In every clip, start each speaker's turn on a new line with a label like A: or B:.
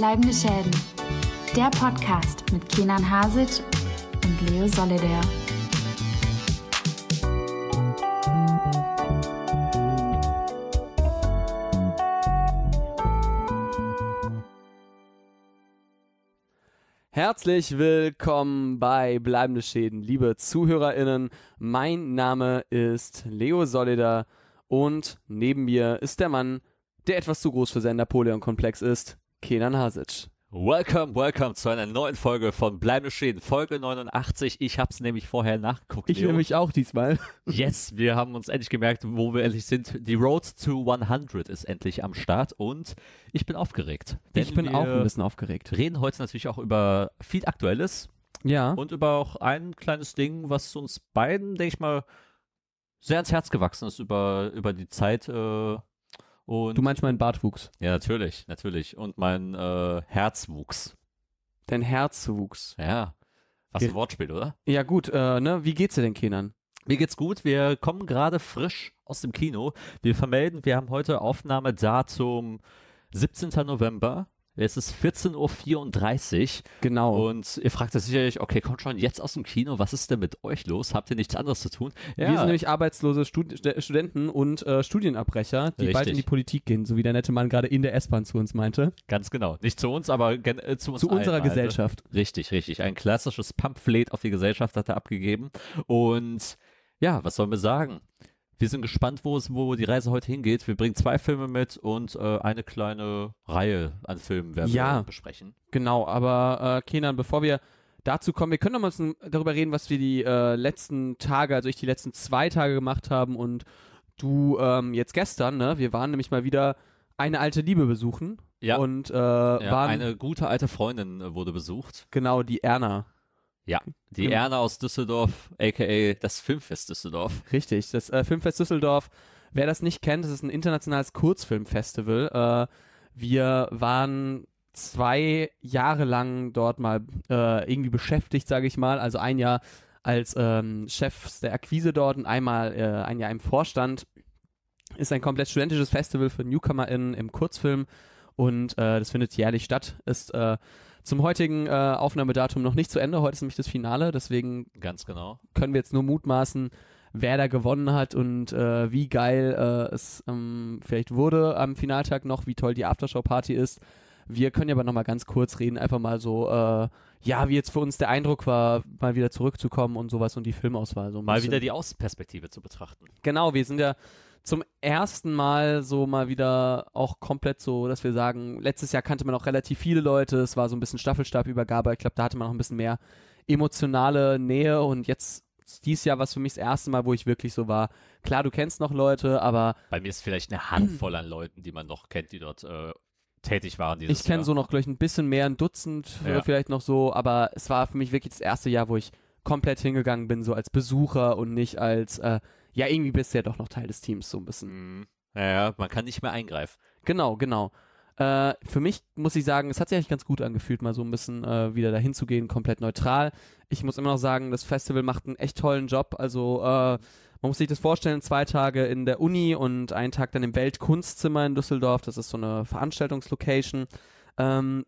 A: Bleibende Schäden. Der Podcast mit Kenan Hasic und Leo Solidaire.
B: Herzlich willkommen bei Bleibende Schäden, liebe ZuhörerInnen. Mein Name ist Leo Solida und neben mir ist der Mann, der etwas zu groß für seinen Napoleon-Komplex ist, Kenan Hasic.
C: Welcome, welcome zu einer neuen Folge von Bleibende Schäden, Folge 89. Ich hab's nämlich vorher nachgeguckt.
B: Ich
C: Leo.
B: nämlich auch diesmal.
C: Yes, wir haben uns endlich gemerkt, wo wir endlich sind. Die Road to 100 ist endlich am Start und ich bin aufgeregt.
B: Ich bin
C: wir
B: auch ein bisschen aufgeregt.
C: reden heute natürlich auch über viel Aktuelles
B: Ja.
C: und über auch ein kleines Ding, was uns beiden, denke ich mal, sehr ans Herz gewachsen ist über, über die Zeit. Äh, und
B: Du meinst meinen Bartwuchs.
C: ja, natürlich, natürlich. Und mein äh, Herzwuchs.
B: Dein Herzwuchs.
C: Ja. Was ein Wortspiel, oder?
B: Ja gut, äh, ne? Wie geht's dir denn, Kenan?
C: Mir geht's gut. Wir kommen gerade frisch aus dem Kino. Wir vermelden, wir haben heute Aufnahmedatum 17. November. Es ist 14.34 Uhr.
B: Genau.
C: Und ihr fragt euch sicherlich, okay, kommt schon jetzt aus dem Kino, was ist denn mit euch los? Habt ihr nichts anderes zu tun?
B: Wir sind nämlich arbeitslose Stud St- Studenten und äh, Studienabbrecher, die bald
C: Richtig.
B: in die Politik gehen, so wie der nette Mann gerade in der S-Bahn zu uns meinte.
C: ganz genau. Nicht zu uns, aber äh, zu uns
B: Zu unserer
C: allen, also.
B: Gesellschaft.
C: Richtig, richtig. Ein klassisches Pamphlet auf die Gesellschaft hat er abgegeben. Und ja, was sollen wir sagen? Wir sind gespannt, wo es, wo die Reise heute hingeht. Wir bringen zwei Filme mit und äh, eine kleine Reihe an Filmen werden
B: Ja.
C: wir besprechen.
B: Genau, aber äh, Kenan, bevor wir dazu kommen, wir können noch mal darüber reden, was wir die äh, letzten Tage, also ich die letzten zwei Tage gemacht haben und du ähm, jetzt gestern, ne? Wir waren nämlich mal wieder eine alte Liebe besuchen
C: Ja.
B: und äh,
C: Ja,
B: waren
C: eine gute alte Freundin äh, wurde besucht.
B: genau die Erna.
C: Ja, die
B: Genau.
C: Erna aus Düsseldorf, aka das Filmfest Düsseldorf.
B: Richtig, das äh, Filmfest Düsseldorf. Wer das nicht kennt, das ist ein internationales Kurzfilmfestival. Äh, wir waren zwei Jahre lang dort mal äh, irgendwie beschäftigt, sage ich mal. Also ein Jahr als ähm, Chef der Akquise dort und einmal äh, ein Jahr im Vorstand. Ist ein komplett studentisches Festival für NewcomerInnen im Kurzfilm und äh, das findet jährlich statt. Ist äh, zum heutigen äh, Aufnahmedatum noch nicht zu Ende. Heute ist nämlich das Finale, deswegen
C: Ganz genau.
B: können wir jetzt nur mutmaßen, wer da gewonnen hat und äh, wie geil äh, es ähm, vielleicht wurde am Finaltag noch, wie toll die Aftershow-Party ist. Wir können ja aber nochmal ganz kurz reden, einfach mal so, äh, ja, wie jetzt für uns der Eindruck war, mal wieder zurückzukommen und sowas und die Filmauswahl so
C: Mal
B: bisschen.
C: wieder die Außenperspektive zu betrachten.
B: Genau, wir sind ja zum ersten Mal so mal wieder auch komplett so, dass wir sagen, letztes Jahr kannte man auch relativ viele Leute, es war so ein bisschen Staffelstabübergabe, ich glaube, da hatte man noch ein bisschen mehr emotionale Nähe und jetzt dieses Jahr war es für mich das erste Mal, wo ich wirklich so war, klar, du kennst noch Leute, aber
C: Bei mir ist vielleicht eine Handvoll an Leuten, die man noch kennt, die dort äh, tätig waren dieses
B: ich kenne so noch gleich ein bisschen mehr, ein Dutzend
C: Ja.
B: vielleicht noch so, aber es war für mich wirklich das erste Jahr, wo ich komplett hingegangen bin, so als Besucher und nicht als, äh, ja, irgendwie bist du ja doch noch Teil des Teams, so ein bisschen.
C: Mhm. Naja, man kann nicht mehr eingreifen.
B: Genau, genau. Äh, für mich muss ich sagen, es hat sich eigentlich ganz gut angefühlt, mal so ein bisschen äh, wieder dahin zu gehen, komplett neutral. Ich muss immer noch sagen, das Festival macht einen echt tollen Job. Also äh, man muss sich das vorstellen, zwei Tage in der Uni und einen Tag dann im Weltkunstzimmer in Düsseldorf. Das ist so eine Veranstaltungslocation. Ähm,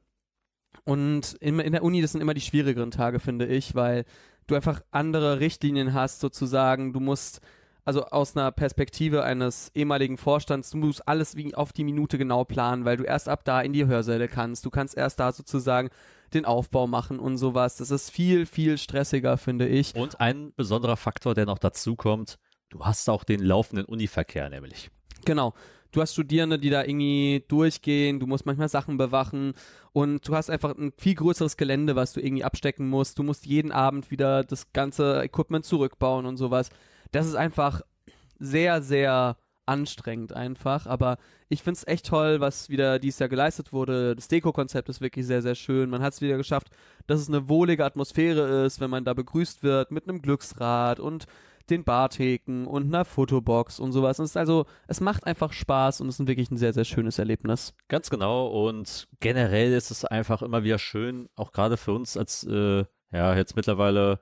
B: und in, in der Uni, das sind immer die schwierigeren Tage, finde ich, weil du einfach andere Richtlinien hast, sozusagen. Du musst also aus einer Perspektive eines ehemaligen Vorstands, du musst alles wie auf die Minute genau planen, weil du erst ab da in die Hörsäle kannst. Du kannst erst da sozusagen den Aufbau machen und sowas. Das ist viel, viel stressiger, finde ich.
C: Und ein besonderer Faktor, der noch dazu kommt, du hast auch den laufenden Univerkehr nämlich.
B: Genau. Du hast Studierende, die da irgendwie durchgehen, du musst manchmal Sachen bewachen und du hast einfach ein viel größeres Gelände, was du irgendwie abstecken musst. Du musst jeden Abend wieder das ganze Equipment zurückbauen und sowas. Das ist einfach sehr, sehr anstrengend einfach, aber ich find's echt toll, was wieder dieses Jahr geleistet wurde. Das Deko-Konzept ist wirklich sehr, sehr schön. Man hat es wieder geschafft, dass es eine wohlige Atmosphäre ist, wenn man da begrüßt wird mit einem Glücksrad und den Bartheken und einer Fotobox und sowas. Und es ist also, es macht einfach Spaß und es ist wirklich ein sehr, sehr schönes Erlebnis.
C: Ganz genau. Und generell ist es einfach immer wieder schön, auch gerade für uns als, äh, ja, jetzt mittlerweile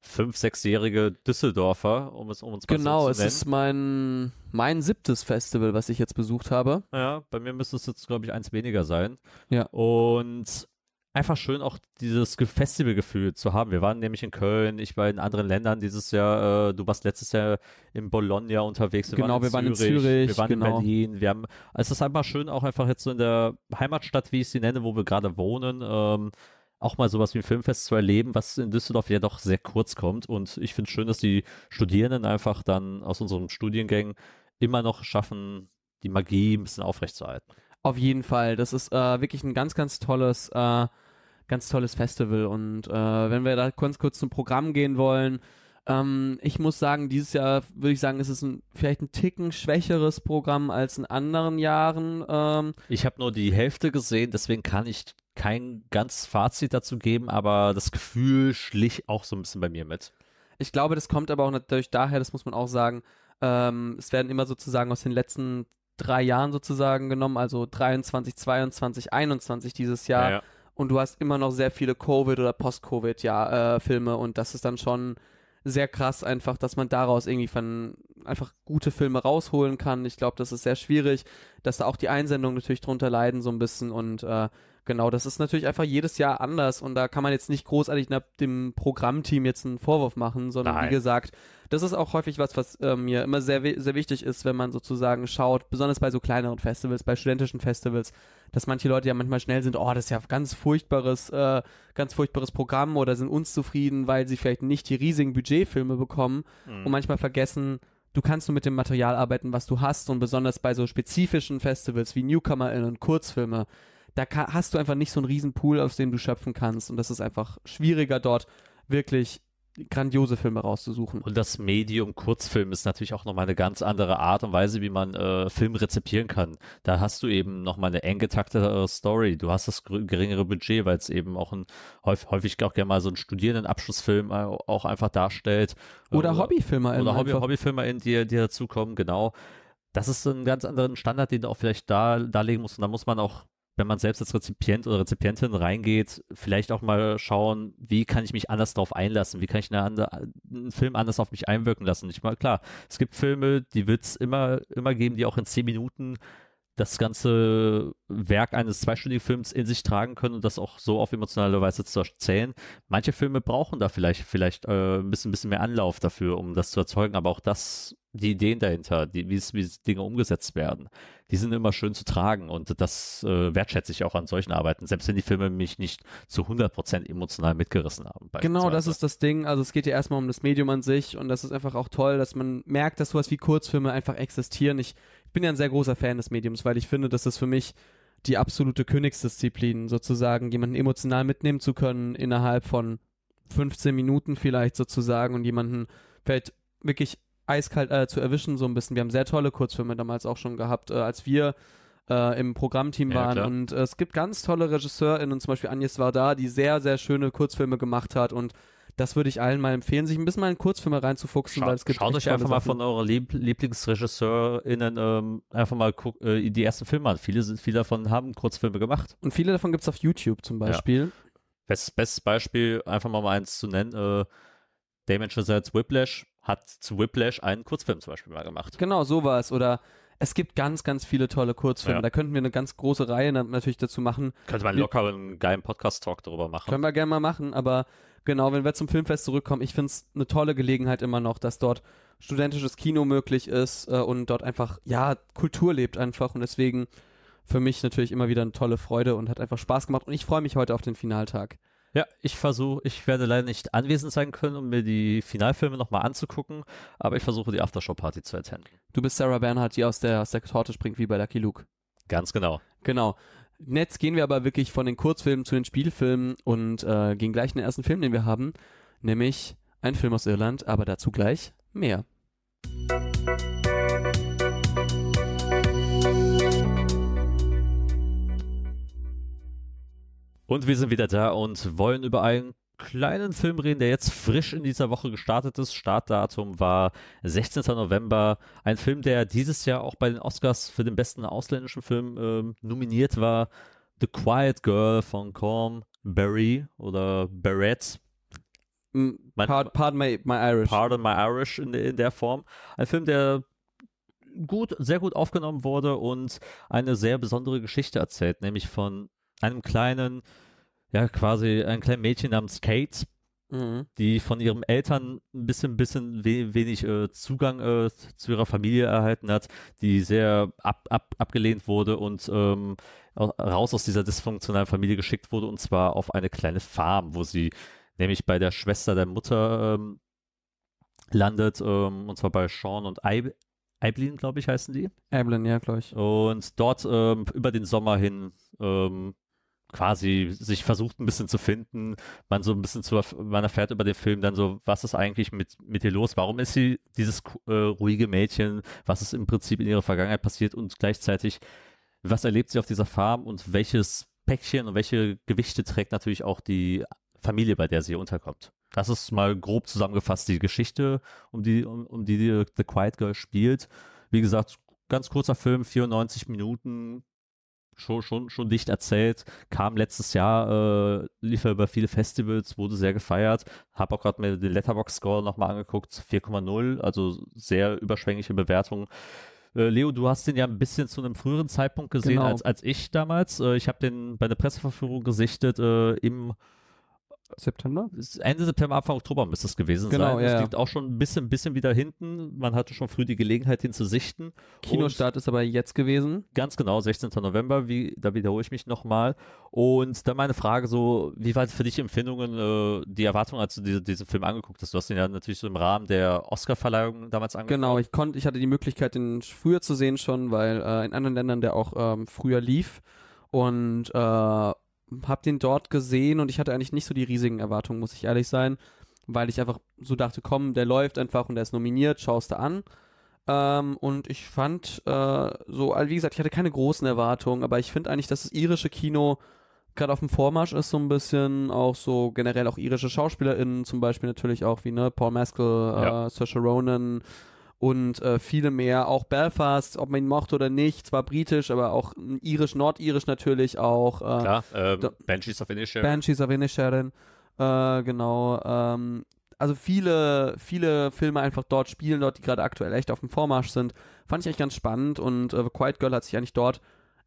C: fünf, sechsjährige Düsseldorfer, um es um uns
B: Genau,
C: so
B: es
C: zu nennen.
B: ist mein, mein siebtes Festival, was ich jetzt besucht habe.
C: Ja, bei mir müsste es jetzt, glaube ich, eins weniger sein.
B: Ja.
C: Und einfach schön auch dieses Ge- Festivalgefühl zu haben. Wir waren nämlich in Köln, ich war in anderen Ländern dieses Jahr. Äh, du warst letztes Jahr in Bologna unterwegs. Wir
B: Genau,
C: waren
B: wir waren in
C: Zürich,
B: Zürich,
C: wir waren
B: genau.
C: in Berlin. Wir haben, also es ist einfach schön, auch einfach jetzt so in der Heimatstadt, wie ich sie nenne, wo wir gerade wohnen, ähm, auch mal sowas wie ein Filmfest zu erleben, was in Düsseldorf ja doch sehr kurz kommt. Und ich finde es schön, dass die Studierenden einfach dann aus unseren Studiengängen immer noch schaffen, die Magie ein bisschen aufrechtzuerhalten.
B: Auf jeden Fall. Das ist äh, wirklich ein ganz, ganz tolles, äh, ganz tolles Festival. Und äh, wenn wir da ganz kurz zum Programm gehen wollen, ähm, ich muss sagen, dieses Jahr würde ich sagen, es ist ein, vielleicht ein Ticken schwächeres Programm als in anderen Jahren. Ähm,
C: Ich habe nur die Hälfte gesehen, deswegen kann ich kein ganz Fazit dazu geben, aber das Gefühl schlich auch so ein bisschen bei mir mit.
B: ich glaube, das kommt aber auch natürlich daher, das muss man auch sagen, ähm, es werden immer sozusagen aus den letzten drei Jahren sozusagen genommen, also 23, 22, 21 dieses Jahr.
C: ja.
B: und du hast immer noch sehr viele Covid- oder Post-Covid-Filme und das ist dann schon sehr krass einfach, dass man daraus irgendwie von einfach gute Filme rausholen kann. Ich glaube, das ist sehr schwierig, dass da auch die Einsendungen natürlich drunter leiden so ein bisschen und äh, genau, das ist natürlich einfach jedes Jahr anders und da kann man jetzt nicht großartig dem Programmteam jetzt einen Vorwurf machen, sondern
C: Nein.
B: wie gesagt, das ist auch häufig was, was äh, mir immer sehr, sehr wichtig ist, wenn man sozusagen schaut, besonders bei so kleineren Festivals, bei studentischen Festivals, dass manche Leute ja manchmal schnell sind, oh, das ist ja ganz furchtbares, äh, ganz furchtbares Programm oder sind unzufrieden, weil sie vielleicht nicht die riesigen Budgetfilme bekommen
C: Mhm.
B: und manchmal vergessen, du kannst nur mit dem Material arbeiten, was du hast und besonders bei so spezifischen Festivals wie NewcomerInnen und Kurzfilme, da hast du einfach nicht so einen riesen Pool, aus dem du schöpfen kannst und das ist einfach schwieriger dort wirklich grandiose Filme rauszusuchen.
C: Und das Medium Kurzfilm ist natürlich auch nochmal eine ganz andere Art und Weise, wie man äh, Film rezipieren kann. Da hast du eben nochmal eine eng getaktetere Story. Du hast das geringere Budget, weil es eben auch ein häufig, häufig auch gerne mal so einen Studierendenabschlussfilm äh, auch einfach darstellt.
B: Oder
C: Äh,
B: Hobbyfilme
C: Oder Hobby,
B: einfach.
C: Hobbyfilmer, die, die dazukommen, genau. Das ist so ein ganz anderen Standard, den du auch vielleicht da darlegen musst. Und da muss man auch, wenn man selbst als Rezipient oder Rezipientin reingeht, vielleicht auch mal schauen, wie kann ich mich anders darauf einlassen? Wie kann ich eine andere, einen Film anders auf mich einwirken lassen? Ich meine, klar, es gibt Filme, die wird es immer, immer geben, die auch in zehn Minuten das ganze Werk eines zweistündigen Films in sich tragen können und das auch so auf emotionale Weise zu erzählen. Manche Filme brauchen da vielleicht, vielleicht äh, ein bisschen, bisschen mehr Anlauf dafür, um das zu erzeugen, aber auch das, die Ideen dahinter, die, wie, wie Dinge umgesetzt werden, die sind immer schön zu tragen und das äh, wertschätze ich auch an solchen Arbeiten, selbst wenn die Filme mich nicht zu 100% emotional mitgerissen haben.
B: Genau, das ist das Ding. Also es geht ja erstmal um das Medium an sich und das ist einfach auch toll, dass man merkt, dass sowas wie Kurzfilme einfach existieren. Ich, ich bin ja ein sehr großer Fan des Mediums, weil ich finde, das ist für mich die absolute Königsdisziplin, sozusagen, jemanden emotional mitnehmen zu können innerhalb von 15 Minuten vielleicht sozusagen und jemanden vielleicht wirklich eiskalt äh, zu erwischen, so ein bisschen. Wir haben sehr tolle Kurzfilme damals auch schon gehabt, äh, als wir äh, im Programmteam
C: Ja,
B: waren.
C: klar.
B: Und äh, es gibt ganz tolle RegisseurInnen, zum Beispiel Agnes Varda, die sehr, sehr schöne Kurzfilme gemacht hat und das würde ich allen mal empfehlen, sich ein bisschen mal in Kurzfilme reinzufuchsen, weil es
C: Schaut,
B: gibt
C: schaut euch einfach mal von eurer Lieb LieblingsregisseurInnen ähm, einfach mal guck, äh, die ersten Filme an. Viele, sind- viele davon haben Kurzfilme gemacht.
B: Und viele davon gibt es auf YouTube zum Beispiel.
C: Best, bestes Beispiel, einfach mal, mal eins zu nennen, äh, Damien Chazelle's Whiplash hat zu Whiplash einen Kurzfilm zum Beispiel mal gemacht.
B: Genau, sowas. Oder es gibt ganz, ganz viele tolle Kurzfilme.
C: Ja.
B: Da könnten wir eine ganz große Reihe na- natürlich dazu machen.
C: Könnte man
B: Wir-
C: locker einen geilen Podcast-Talk darüber machen.
B: Können wir gerne mal machen, aber genau, wenn wir zum Filmfest zurückkommen, ich finde es eine tolle Gelegenheit immer noch, dass dort studentisches Kino möglich ist äh, und dort einfach, ja, Kultur lebt einfach und deswegen für mich natürlich immer wieder eine tolle Freude und hat einfach Spaß gemacht und ich freue mich heute auf den Finaltag.
C: Ja, ich versuche, ich werde leider nicht anwesend sein können, um mir die Finalfilme nochmal anzugucken, aber ich versuche die Aftershow-Party zu attenden.
B: Du bist Sarah Bernhardt, die aus der, aus der Torte springt wie bei Lucky Luke.
C: Ganz genau.
B: Genau. Jetzt gehen wir aber wirklich von den Kurzfilmen zu den Spielfilmen und äh, gehen gleich in den ersten Film, den wir haben, nämlich ein Film aus Irland, aber dazu gleich mehr.
C: Und wir sind wieder da und wollen über einen kleinen Film reden, der jetzt frisch in dieser Woche gestartet ist. Startdatum war 16. November. Ein Film, der dieses Jahr auch bei den Oscars für den besten ausländischen Film ähm, nominiert war. The Quiet Girl von Corm Barry oder Barrett.
B: Mm, Pardon, pardon my, my Irish.
C: Pardon My Irish in, in der Form. Ein Film, der gut, sehr gut aufgenommen wurde und eine sehr besondere Geschichte erzählt, nämlich von einem kleinen, ja quasi ein kleines Mädchen namens Kate,
B: Mhm.
C: die von ihren Eltern ein bisschen, bisschen we wenig äh, Zugang äh, zu ihrer Familie erhalten hat, die sehr ab, ab, abgelehnt wurde und ähm, au- raus aus dieser dysfunktionalen Familie geschickt wurde und zwar auf eine kleine Farm, wo sie nämlich bei der Schwester der Mutter ähm, landet, ähm, und zwar bei Sean und Eib Eiblin, glaube ich, heißen die.
B: Evelyn, ja, glaube ich.
C: Und dort ähm, über den Sommer hin ähm, quasi sich versucht ein bisschen zu finden. Man so ein bisschen zu, man erfährt über den Film dann so, was ist eigentlich mit, mit ihr los? Warum ist sie dieses äh, ruhige Mädchen? Was ist im Prinzip in ihrer Vergangenheit passiert? Und gleichzeitig, was erlebt sie auf dieser Farm und welches Päckchen und welche Gewichte trägt natürlich auch die Familie, bei der sie unterkommt? Das ist mal grob zusammengefasst die Geschichte, um die, um, um die die The Quiet Girl spielt. Wie gesagt, ganz kurzer Film, 94 Minuten, schon, schon, schon dicht erzählt, kam letztes Jahr, äh, lief er über viele Festivals, wurde sehr gefeiert, habe auch gerade mir den Letterbox-Score nochmal angeguckt, 4,0, also sehr überschwängliche Bewertung. Äh, Leo, du hast den ja ein bisschen zu einem früheren Zeitpunkt gesehen
B: Genau.
C: als, als ich damals. Äh, ich habe den bei der Presseverführung gesichtet äh, im
B: September?
C: Ende September, Anfang Oktober müsste es gewesen
B: Genau,
C: sein.
B: ja,
C: Es liegt auch schon ein bisschen, bisschen wieder hinten. Man hatte schon früh die Gelegenheit, ihn zu sichten.
B: Kinostart ist aber jetzt gewesen.
C: Ganz genau, 16. November, wie, da wiederhole ich mich nochmal. Und dann meine Frage so, wie war für dich Empfindungen, äh, die Erwartung, als du diese, diesen Film angeguckt hast? Du hast ihn ja natürlich so im Rahmen der Oscar-Verleihung damals angeguckt.
B: Genau, ich konnte, ich hatte die Möglichkeit, den früher zu sehen schon, weil äh, in anderen Ländern der auch ähm, früher lief und äh, habe den dort gesehen und ich hatte eigentlich nicht so die riesigen Erwartungen, muss ich ehrlich sein, weil ich einfach so dachte, komm, der läuft einfach und der ist nominiert, schaust du an. Ähm, und ich fand äh, so, also wie gesagt, ich hatte keine großen Erwartungen, aber ich finde eigentlich, dass das irische Kino gerade auf dem Vormarsch ist so ein bisschen, auch so generell auch irische SchauspielerInnen, zum Beispiel natürlich auch wie ne Paul Mescal,
C: Ja.
B: äh, Saoirse Ronan und äh, viele mehr, auch Belfast, ob man ihn mochte oder nicht, zwar britisch, aber auch irisch, nordirisch natürlich auch, äh,
C: Klar, ähm,
B: da-
C: Banshees of Inisherin.
B: Banshees of Inisherin, äh, genau, ähm, also viele, viele Filme einfach dort spielen, dort, die gerade aktuell echt auf dem Vormarsch sind, fand ich eigentlich ganz spannend und äh, The Quiet Girl hat sich eigentlich dort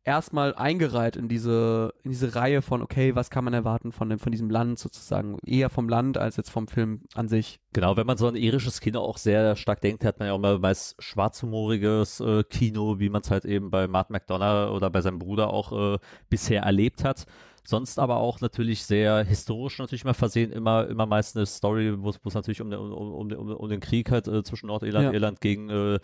B: erstmal eingereiht in diese, in diese Reihe von, okay, was kann man erwarten von, dem, von diesem Land sozusagen, eher vom Land als jetzt vom Film an sich.
C: Genau, wenn man so an irisches Kino auch sehr stark denkt, hat man ja auch mal meist schwarzhumoriges äh, Kino, wie man es halt eben bei Martin McDonough oder bei seinem Bruder auch äh, bisher erlebt hat. Sonst aber auch natürlich sehr historisch natürlich mal versehen, immer, immer meist eine Story, wo es natürlich um, den- um, um, um, den Krieg halt äh, zwischen Nordirland
B: Ja.
C: und Irland gegen äh,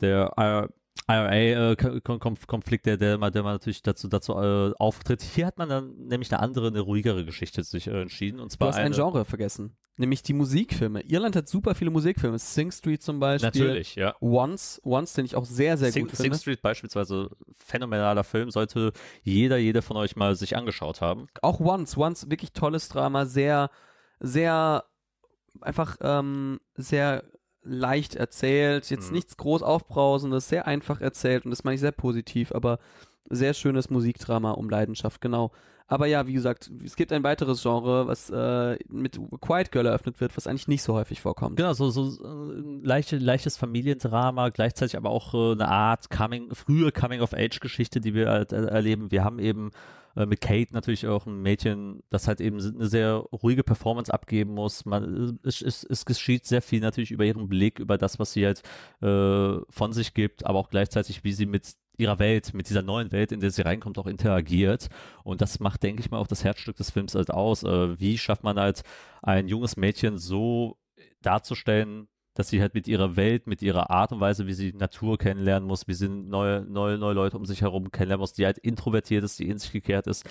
C: der IRA-Konflikt, der, der, der mal natürlich dazu, dazu äh, auftritt. Hier hat man dann nämlich eine andere, eine ruhigere Geschichte sich äh, entschieden. Und
B: Du
C: zwar
B: hast ein
C: eine,
B: Genre vergessen, nämlich die Musikfilme. Irland hat super viele Musikfilme, Sing Street zum Beispiel.
C: Natürlich, ja.
B: Once, Once, den ich auch sehr, sehr
C: Sing,
B: gut
C: Sing
B: finde.
C: Street beispielsweise, phänomenaler Film, sollte jeder, jede von euch mal sich angeschaut haben.
B: Auch Once, Once, wirklich tolles Drama, sehr, sehr, einfach ähm, sehr leicht erzählt, jetzt
C: Mhm.
B: nichts groß aufbrausendes, sehr einfach erzählt und das meine ich sehr positiv, aber sehr schönes Musikdrama um Leidenschaft, genau. Aber ja, wie gesagt, es gibt ein weiteres Genre, was äh, mit Quiet Girl eröffnet wird, was eigentlich nicht so häufig vorkommt.
C: Genau, so, so äh, ein leichte, leichtes Familiendrama, gleichzeitig aber auch äh, eine Art Coming, frühe Coming-of-Age-Geschichte, die wir halt äh, erleben. Wir haben eben äh, mit Kate natürlich auch ein Mädchen, das halt eben eine sehr ruhige Performance abgeben muss. Man, es, es, es geschieht sehr viel natürlich über ihren Blick, über das, was sie halt äh, von sich gibt, aber auch gleichzeitig, wie sie mit ihrer Welt, mit dieser neuen Welt, in der sie reinkommt, auch interagiert. Und das macht, denke ich mal, auch das Herzstück des Films halt aus. Äh, wie schafft man halt ein junges Mädchen so darzustellen, dass sie halt mit ihrer Welt, mit ihrer Art und Weise, wie sie Natur kennenlernen muss, wie sie neue, neue, neue Leute um sich herum kennenlernen muss, die halt introvertiert ist, die in sich gekehrt ist,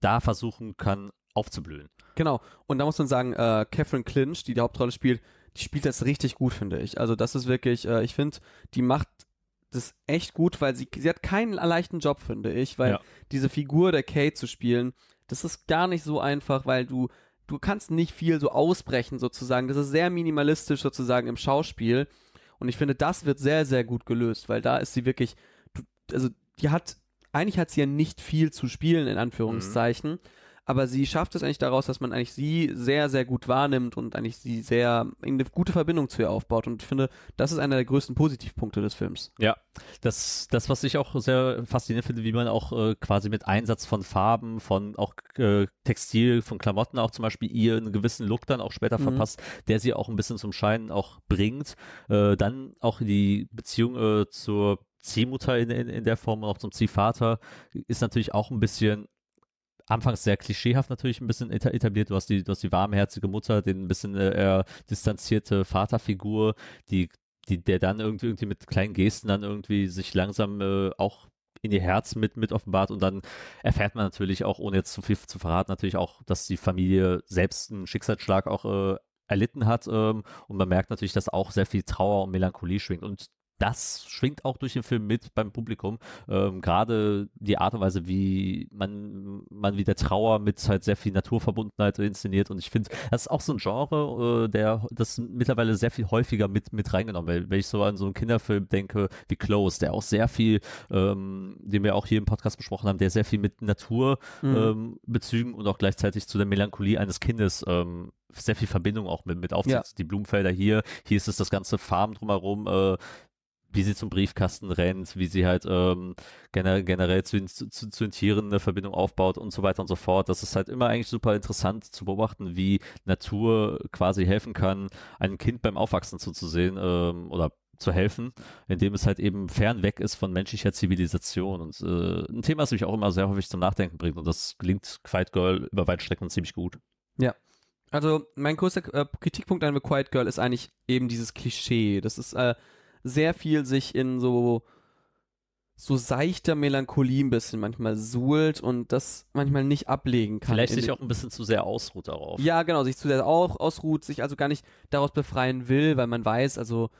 C: da versuchen kann, aufzublühen.
B: Genau. Und da muss man sagen, äh, Catherine Clinch, die die Hauptrolle spielt, die spielt das richtig gut, finde ich. Also das ist wirklich, äh, ich finde, die macht das echt gut, weil sie, sie hat keinen leichten Job, finde ich, weil
C: Ja.
B: diese Figur der Kate zu spielen, das ist gar nicht so einfach, weil du, du kannst nicht viel so ausbrechen sozusagen. Das ist sehr minimalistisch sozusagen im Schauspiel. Und ich finde, das wird sehr, sehr gut gelöst, weil da ist sie wirklich, also die hat, eigentlich hat sie ja nicht viel zu spielen, in Anführungszeichen. Aber sie schafft es eigentlich daraus, dass man eigentlich sie sehr, sehr gut wahrnimmt und eigentlich sie sehr in eine gute Verbindung zu ihr aufbaut. Und ich finde, das ist einer der größten Positivpunkte des Films.
C: Ja, das, das was ich auch sehr faszinierend finde, wie man auch äh, quasi mit Einsatz von Farben, von auch äh, Textil, von Klamotten auch zum Beispiel ihr einen gewissen Look dann auch später
B: Mhm.
C: verpasst, der sie auch ein bisschen zum Scheinen auch bringt. Äh, dann auch die Beziehung äh, zur Ziehmutter in, in, in der Form und auch zum Ziehvater ist natürlich auch ein bisschen anfangs sehr klischeehaft natürlich ein bisschen eta- etabliert. Du hast die, du hast die warmherzige Mutter, den ein bisschen äh, eher distanzierte Vaterfigur, die, die, der dann irgendwie, irgendwie mit kleinen Gesten dann irgendwie sich langsam äh, auch in ihr Herz mit, mit offenbart und dann erfährt man natürlich auch, ohne jetzt zu viel zu verraten, natürlich auch, dass die Familie selbst einen Schicksalsschlag auch äh, erlitten hat ähm, und man merkt natürlich, dass auch sehr viel Trauer und Melancholie schwingt und das schwingt auch durch den Film mit beim Publikum. Ähm, Gerade die Art und Weise, wie man, man wieder Trauer mit halt sehr viel Naturverbundenheit inszeniert. Und ich finde, das ist auch so ein Genre, äh, der das mittlerweile sehr viel häufiger mit, mit reingenommen wird. Wenn ich so an so einen Kinderfilm denke wie Close, der auch sehr viel, ähm, den wir auch hier im Podcast besprochen haben, der sehr viel mit Natur
B: Mhm.
C: ähm, und auch gleichzeitig zu der Melancholie eines Kindes ähm, sehr viel Verbindung auch mit, mit aufzieht.
B: Ja.
C: Die Blumenfelder hier, hier ist es das ganze Farm drumherum, äh, wie sie zum Briefkasten rennt, wie sie halt ähm, gener generell zu, zu, zu den Tieren eine Verbindung aufbaut und so weiter und so fort. Das ist halt immer eigentlich super interessant zu beobachten, wie Natur quasi helfen kann, einem Kind beim Aufwachsen zuzusehen ähm, oder zu helfen, indem es halt eben fern weg ist von menschlicher Zivilisation. Und äh, ein Thema, das mich auch immer sehr häufig zum Nachdenken bringt. Und das gelingt Quiet Girl über weite Strecken ziemlich gut.
B: Also mein größter äh, Kritikpunkt an The Quiet Girl ist eigentlich eben dieses Klischee. Das ist äh, sehr viel sich in so so seichter Melancholie ein bisschen manchmal suhlt und das manchmal nicht ablegen kann.
C: Vielleicht sich auch ein bisschen zu sehr ausruht darauf.
B: Ja, genau, sich zu sehr auch ausruht, sich also gar nicht daraus befreien will, weil man weiß, also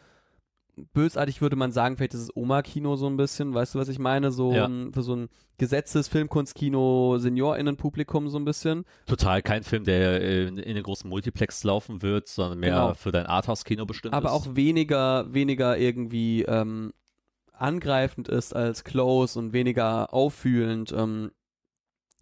B: bösartig würde man sagen, vielleicht ist es Oma-Kino so ein bisschen, weißt du, was ich meine? So
C: Ja.
B: ein, für so ein gesetztes Filmkunstkino SeniorInnen-Publikum so ein bisschen.
C: Total kein Film, der äh, in, in den großen Multiplex laufen wird, sondern mehr
B: Genau.
C: für dein Arthouse-Kino bestimmt
B: aber
C: ist.
B: auch weniger, weniger irgendwie ähm, angreifend ist als Close und weniger auffühlend, ähm,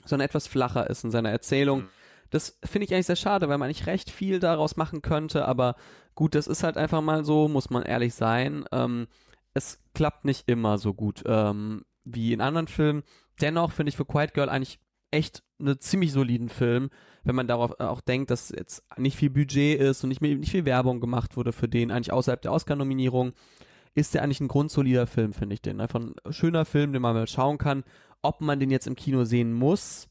B: sondern etwas flacher ist in seiner Erzählung.
C: Mhm.
B: Das finde ich eigentlich sehr schade, weil man nicht recht viel daraus machen könnte, aber gut, das ist halt einfach mal so, muss man ehrlich sein. Ähm, es klappt nicht immer so gut ähm, wie in anderen Filmen. Dennoch finde ich für Quiet Girl eigentlich echt einen ziemlich soliden Film, wenn man darauf auch denkt, dass jetzt nicht viel Budget ist und nicht, nicht viel Werbung gemacht wurde für den, eigentlich außerhalb der Oscar-Nominierung, ist der eigentlich ein grundsolider Film, finde ich den. Einfach ein schöner Film, den man mal schauen kann. Ob man den jetzt im Kino sehen muss,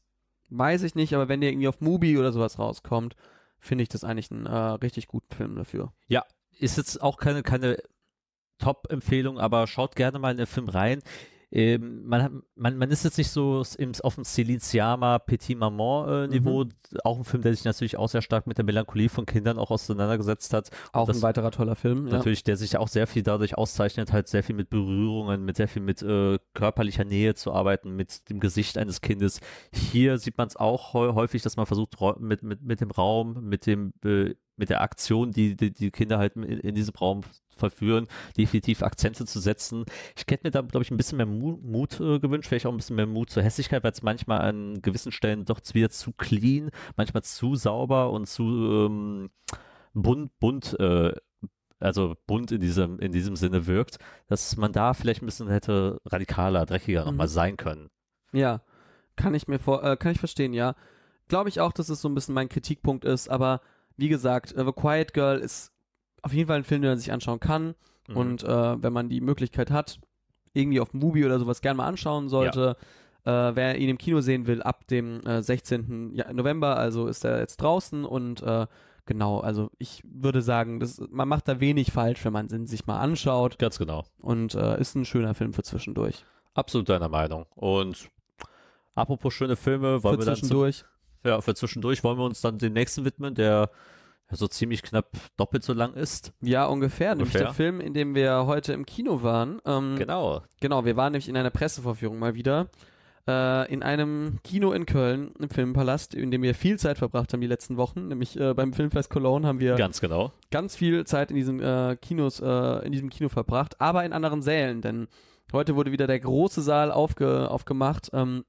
B: weiß ich nicht, aber wenn der irgendwie auf Mubi oder sowas rauskommt, finde ich das eigentlich einen äh, richtig guten Film dafür.
C: ist jetzt auch keine, keine Top-Empfehlung, aber schaut gerne mal in den Film rein. Ähm, man, hat- man, man ist jetzt nicht so im, auf dem Celine Petit Maman äh, Niveau.
B: Mhm.
C: Auch ein Film, der sich natürlich auch sehr stark mit der Melancholie von Kindern auch auseinandergesetzt hat.
B: Auch
C: das-
B: ein weiterer toller Film. Ja.
C: Natürlich, der sich auch sehr viel dadurch auszeichnet, halt sehr viel mit Berührungen, mit sehr viel mit äh, körperlicher Nähe zu arbeiten, mit dem Gesicht eines Kindes. Hier sieht man es auch häu- häufig, dass man versucht, mit, mit, mit dem Raum, mit dem, äh, mit der Aktion, die die, die Kinder halt in, in diesem Raum verführen, definitiv Akzente zu setzen. Ich hätte mir da, glaube ich, ein bisschen mehr Mu Mut äh, gewünscht, vielleicht auch ein bisschen mehr Mut zur Hässlichkeit, weil es manchmal an gewissen Stellen doch wieder zu clean, manchmal zu sauber und zu ähm, bunt, bunt äh, also bunt in diesem, in diesem Sinne wirkt, dass man da vielleicht ein bisschen hätte radikaler, dreckiger nochmal
B: Mhm.
C: sein können.
B: Ja, kann ich mir vor, äh, kann ich verstehen, ja. Glaube ich auch, dass es so ein bisschen mein Kritikpunkt ist, aber wie gesagt, äh, The Quiet Girl ist auf jeden Fall ein Film, den man sich anschauen kann
C: Mhm.
B: und äh, wenn man die Möglichkeit hat, irgendwie auf Mubi oder sowas gerne mal anschauen sollte. Äh, wer ihn im Kino sehen will, ab dem äh, 16. Ja- November, also ist er jetzt draußen und äh, genau, also ich würde sagen, das, man macht da wenig falsch, wenn man ihn sich mal anschaut
C: Ganz genau.
B: und äh, ist ein schöner Film für zwischendurch.
C: Absolut deiner Meinung. Und apropos schöne Filme, wollen
B: für
C: wir dann zum,
B: zwischendurch.
C: Ja, für zwischendurch wollen wir uns dann dem nächsten widmen, der so ziemlich knapp doppelt so lang ist.
B: Ja, ungefähr. Nämlich
C: Ungefähr.
B: der Film, in dem wir heute im Kino waren. Ähm,
C: Genau.
B: Genau, wir waren nämlich in einer Pressevorführung mal wieder. Äh, in einem Kino in Köln, im Filmpalast, in dem wir viel Zeit verbracht haben die letzten Wochen. Nämlich äh, beim Filmfest Cologne haben wir
C: Ganz genau.
B: ganz viel Zeit in diesem äh, Kinos, äh, in diesem Kino verbracht, aber in anderen Sälen, denn heute wurde wieder der große Saal aufge, aufgemacht. Ähm,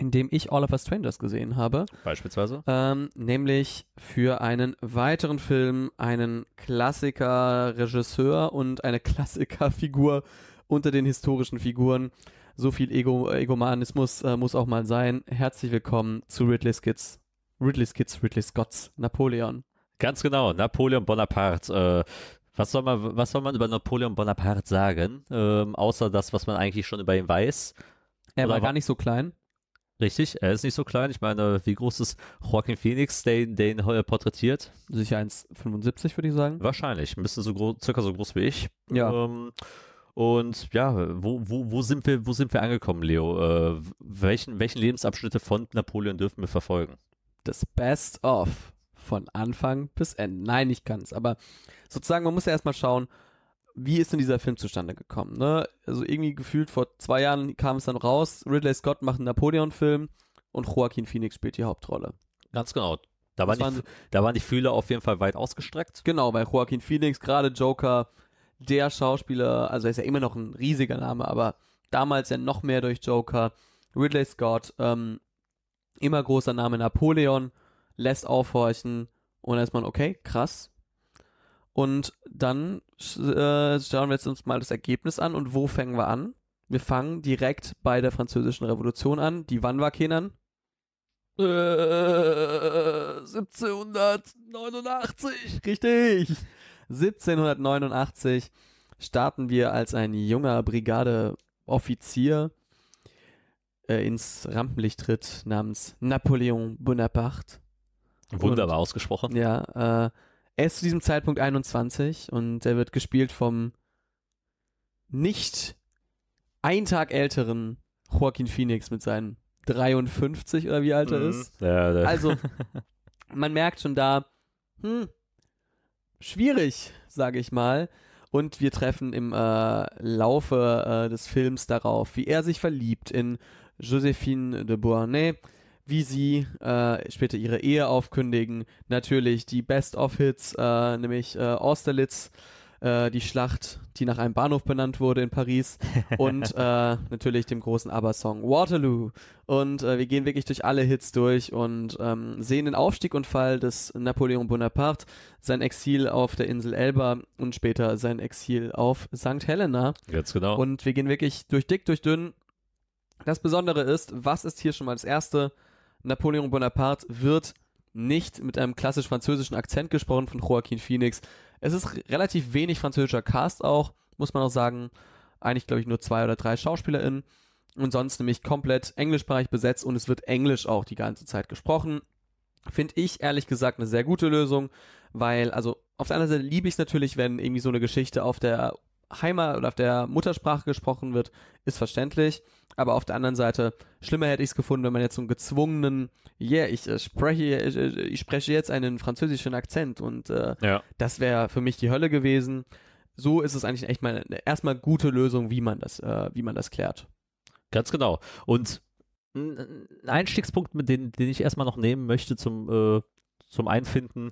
B: in dem ich All of Us Strangers gesehen habe.
C: Beispielsweise.
B: Ähm, nämlich für einen weiteren Film, einen Klassiker-Regisseur und eine Klassikerfigur unter den historischen Figuren. So viel Ego Egomanismus äh, muss auch mal sein. Herzlich willkommen zu Ridley Skits. Ridley Skits, Ridley Scotts, Napoleon.
C: Ganz genau, Napoleon Bonaparte. Äh, was, soll man, was soll man über Napoleon Bonaparte sagen? Ähm, außer das, was man eigentlich schon über ihn weiß.
B: Er
C: Oder
B: war
C: wa-
B: gar nicht so klein.
C: Richtig, er ist nicht so klein. Ich meine, wie groß ist Joaquin Phoenix, der, ihn- der ihn heu- porträtiert?
B: Sicher 1,75 würde ich sagen.
C: Wahrscheinlich, müsste so groß, circa so groß wie ich.
B: Ja.
C: Ähm, und ja, wo, wo, wo, sind wir, wo sind wir angekommen, Leo? Äh, welchen, welchen Lebensabschnitte von Napoleon dürfen wir verfolgen?
B: das Best of von Anfang bis Ende. Nein, nicht ganz, aber sozusagen, man muss ja erstmal schauen, wie ist denn dieser Film zustande gekommen? Ne? Also irgendwie gefühlt vor zwei Jahren kam es dann raus, Ridley Scott macht einen Napoleon-Film und Joaquin Phoenix spielt die Hauptrolle.
C: Ganz genau. Da waren,
B: Das
C: die,
B: waren-
C: da waren die Fühler auf jeden Fall weit ausgestreckt.
B: Genau, weil Joaquin Phoenix, gerade Joker, der Schauspieler, also er ist ja immer noch ein riesiger Name, aber damals ja noch mehr durch Joker. Ridley Scott, ähm, immer großer Name Napoleon, lässt aufhorchen und dann ist man, okay, krass. Und dann äh, schauen wir jetzt uns mal das Ergebnis an und wo fangen wir an? Wir fangen direkt bei der französischen Revolution an. Die wann war Kenan? Äh, 1789. Richtig. 1789 starten wir als ein junger Brigadeoffizier äh, ins Rampenlicht tritt namens Napoleon Bonaparte.
C: Wunderbar ausgesprochen.
B: Ja, äh, er ist zu diesem Zeitpunkt 21 und er wird gespielt vom nicht ein Tag älteren Joaquin Phoenix mit seinen 53 oder wie alt er
C: Mhm.
B: ist.
C: Ja,
B: Also, man merkt schon da, hm, schwierig, sage ich mal. Und wir treffen im äh, Laufe äh, des Films darauf, wie er sich verliebt in Josephine de Beauharnais, wie sie äh, später ihre Ehe aufkündigen. Natürlich die Best-of-Hits, äh, nämlich äh, Austerlitz, äh, die Schlacht, die nach einem Bahnhof benannt wurde in Paris und äh, natürlich dem großen ABBA-Song Waterloo. Und äh, wir gehen wirklich durch alle Hits durch und ähm, sehen den Aufstieg und Fall des Napoleon Bonaparte, sein Exil auf der Insel Elba und später sein Exil auf St. Helena.
C: Ganz genau.
B: Und wir gehen wirklich durch dick, durch dünn. Das Besondere ist, was ist hier schon mal das Erste? Napoleon Bonaparte wird nicht mit einem klassisch französischen Akzent gesprochen von Joaquin Phoenix. Es ist relativ wenig französischer Cast auch, muss man auch sagen. Eigentlich, glaube ich, nur zwei oder drei SchauspielerInnen. Und sonst nämlich komplett englischsprachig besetzt und es wird Englisch auch die ganze Zeit gesprochen. Finde ich ehrlich gesagt eine sehr gute Lösung, weil, also auf der anderen Seite liebe ich es natürlich, wenn irgendwie so eine Geschichte auf der Heimat oder auf der Muttersprache gesprochen wird, ist verständlich. Aber auf der anderen Seite, schlimmer hätte ich es gefunden, wenn man jetzt so einen gezwungenen, yeah, ich, äh, spreche, ich, äh, ich spreche jetzt einen französischen Akzent und äh,
C: ja.
B: das wäre für mich die Hölle gewesen. So ist es eigentlich echt mal eine erstmal gute Lösung, wie man das, äh, wie man das klärt.
C: Ganz genau. Und ein ein Einstiegspunkt, mit den, den ich erstmal noch nehmen möchte zum, äh, zum Einfinden,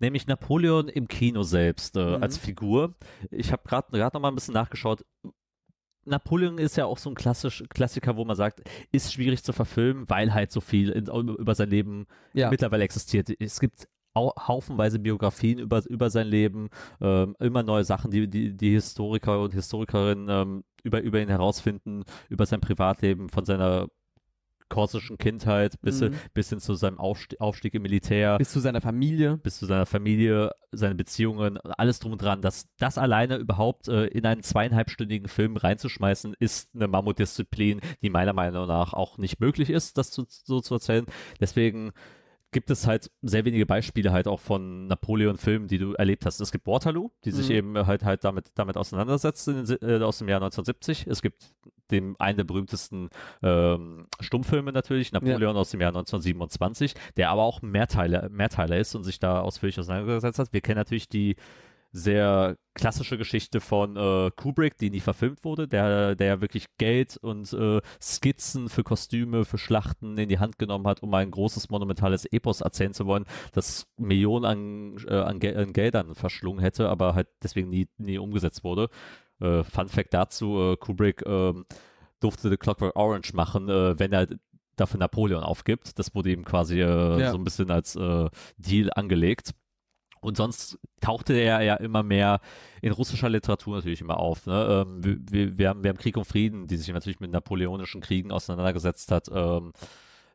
C: nämlich Napoleon im Kino selbst äh,
B: Mhm.
C: als Figur. Ich habe gerade gerade noch mal ein bisschen nachgeschaut. Napoleon ist ja auch so ein klassisch, Klassiker, wo man sagt, ist schwierig zu verfilmen, weil halt so viel in, über sein Leben
B: Ja,
C: mittlerweile existiert. Es gibt au haufenweise Biografien über, über sein Leben, ähm, immer neue Sachen, die, die, die Historiker und Historikerinnen ähm, über, über ihn herausfinden, über sein Privatleben, von seiner korsischen Kindheit bis,
B: Mhm.
C: bis hin zu seinem Aufstieg, Aufstieg im Militär, bis,
B: bis zu seiner Familie.
C: zu seiner Familie, seine Beziehungen, alles drum und dran. Das, das alleine überhaupt äh, in einen zweieinhalbstündigen Film reinzuschmeißen, ist eine Mammutdisziplin, die meiner Meinung nach auch nicht möglich ist, das zu, so zu erzählen. Deswegen gibt es halt sehr wenige Beispiele halt auch von Napoleon-Filmen, die du erlebt hast. Es gibt Waterloo, die sich
B: Mhm.
C: eben halt halt damit, damit auseinandersetzt in äh, aus dem Jahr 1970. Es gibt den, einen der berühmtesten ähm, Stummfilme natürlich, Napoleon aus dem Jahr 1927, der aber auch Mehrteile, Mehrteiler ist und sich da ausführlich auseinandergesetzt hat. Wir kennen natürlich die sehr klassische Geschichte von äh, Kubrick, die nie verfilmt wurde, der, der ja wirklich Geld und äh, Skizzen für Kostüme, für Schlachten in die Hand genommen hat, um ein großes monumentales Epos erzählen zu wollen, das Millionen an, äh, an, Gel an Geldern verschlungen hätte, aber halt deswegen nie, nie umgesetzt wurde. Äh, Fun Fact dazu, äh, Kubrick ähm, durfte The Clockwork Orange machen, äh, wenn er dafür Napoleon aufgibt. Das wurde ihm quasi äh,
B: Ja.
C: so ein bisschen als äh, Deal angelegt. Und sonst tauchte er ja immer mehr in russischer Literatur natürlich immer auf. Ne? Ähm, wir, wir, haben, wir haben Krieg und Frieden, die sich natürlich mit napoleonischen Kriegen auseinandergesetzt hat. Ähm,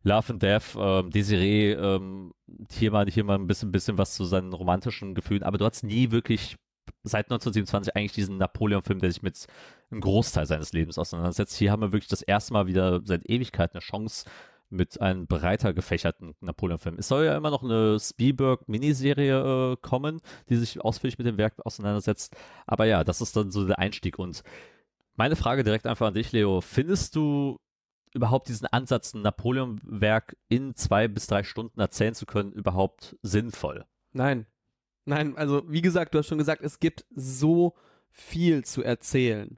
C: Love and Death, ähm, Desiree, ähm, hier mal, hier mal ein bisschen, bisschen was zu seinen romantischen Gefühlen, aber du hattest nie wirklich seit 1927 eigentlich diesen Napoleon-Film, der sich mit einem Großteil seines Lebens auseinandersetzt. Hier haben wir wirklich das erste Mal wieder seit Ewigkeit eine Chance mit einem breiter gefächerten Napoleon-Film. Es soll ja immer noch eine Spielberg-Miniserie äh, kommen, die sich ausführlich mit dem Werk auseinandersetzt. Aber ja, das ist dann so der Einstieg. Und meine Frage direkt einfach an dich, Leo. Findest du überhaupt diesen Ansatz, ein Napoleon-Werk in zwei bis drei Stunden erzählen zu können, überhaupt sinnvoll?
B: Nein. Nein, also wie gesagt, du hast schon gesagt, es gibt so viel zu erzählen.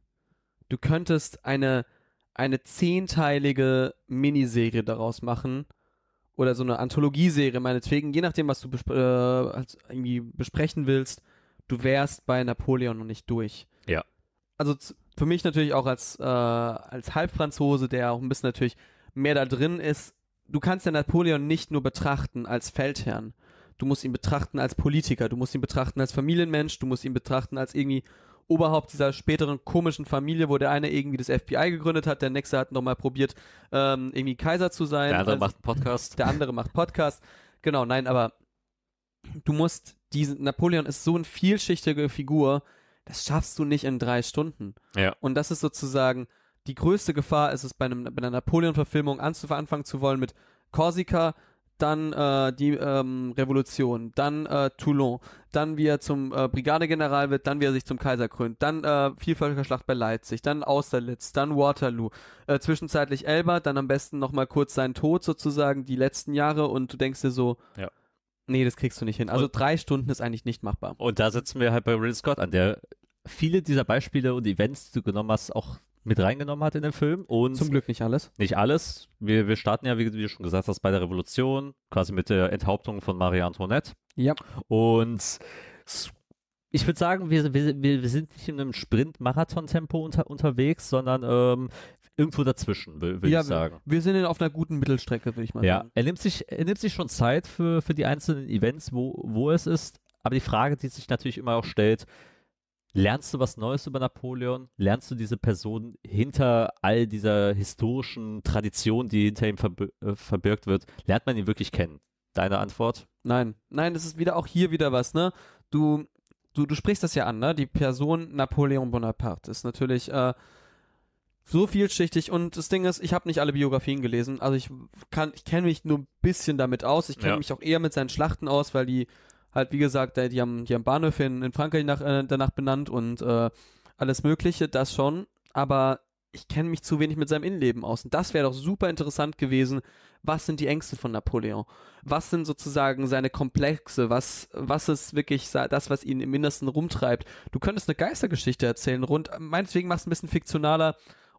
B: Du könntest eine, eine zehnteilige Miniserie daraus machen oder so eine Anthologieserie meinetwegen, je nachdem, was du besp äh, irgendwie besprechen willst. Du wärst bei Napoleon noch nicht durch.
C: Ja.
B: Also für mich natürlich auch als, äh, als Halbfranzose, der auch ein bisschen natürlich mehr da drin ist, du kannst ja Napoleon nicht nur betrachten als Feldherrn. Du musst ihn betrachten als Politiker, du musst ihn betrachten als Familienmensch, du musst ihn betrachten als irgendwie Oberhaupt dieser späteren komischen Familie, wo der eine irgendwie das FBI gegründet hat, der nächste hat nochmal probiert, ähm, irgendwie Kaiser zu sein.
C: Der andere
B: Also-
C: macht Podcast.
B: der andere macht Podcast. Genau, nein, aber du musst diesen Napoleon ist so eine vielschichtige Figur, das schaffst du nicht in drei Stunden.
C: Ja.
B: Und das ist sozusagen die größte Gefahr, ist es bei, einem, bei einer Napoleon-Verfilmung anzu- anfangen zu wollen mit Korsika, dann äh, die ähm, Revolution, dann äh, Toulon, dann wie er zum äh, Brigadegeneral wird, dann wie er sich zum Kaiser krönt, dann äh, Vielvölkerschlacht bei Leipzig, dann Austerlitz, dann Waterloo, äh, zwischenzeitlich Elba, dann am besten nochmal kurz sein Tod sozusagen, die letzten Jahre. Und du denkst dir so,
C: Ja.
B: nee, das kriegst du nicht hin. Also
C: Und-
B: drei Stunden ist eigentlich nicht machbar.
C: Und da setzen wir halt bei Ridley Scott an, der viele dieser Beispiele und Events, die du genommen hast, auch mit reingenommen hat in den Film. Und
B: Zum Glück nicht alles.
C: nicht alles. Wir, wir starten ja, wie, wie du schon gesagt hast, bei der Revolution, quasi mit der Enthauptung von Marie Antoinette.
B: Ja.
C: Und ich würde sagen, wir, wir, wir sind nicht in einem Sprint-Marathon-Tempo unter, unterwegs, sondern ähm, irgendwo dazwischen, wür- würde
B: Ja,
C: ich sagen.
B: Wir sind auf einer guten Mittelstrecke, würde ich mal
C: Ja,
B: sagen.
C: er nimmt sich, er nimmt sich schon Zeit für, für die einzelnen Events, wo, wo es ist. Aber die Frage, die sich natürlich immer auch stellt, lernst du was Neues über Napoleon? Lernst du diese Person hinter all dieser historischen Tradition, die hinter ihm verb äh, verbirgt wird, lernt man ihn wirklich kennen? Deine Antwort?
B: Nein, nein, das ist wieder auch hier wieder was, ne? Du, du, du sprichst das ja an, ne? Die Person Napoleon Bonaparte ist natürlich äh, so vielschichtig und das Ding ist, ich habe nicht alle Biografien gelesen, also ich kann, ich kenne mich nur ein bisschen damit aus. Ich kenne
C: Ja.
B: mich auch eher mit seinen Schlachten aus, weil die halt, wie gesagt, die haben, die haben Bahnhöfe in, in Frankreich nach, äh, danach benannt und äh, alles Mögliche, das schon, aber ich kenne mich zu wenig mit seinem Innenleben aus. Und das wäre doch super interessant gewesen. Was sind die Ängste von Napoleon? Was sind sozusagen seine Komplexe? Was, was ist wirklich das, was ihn im Innersten rumtreibt? Du könntest eine Geistergeschichte erzählen, rund, meinetwegen machst du ein bisschen fiktionaler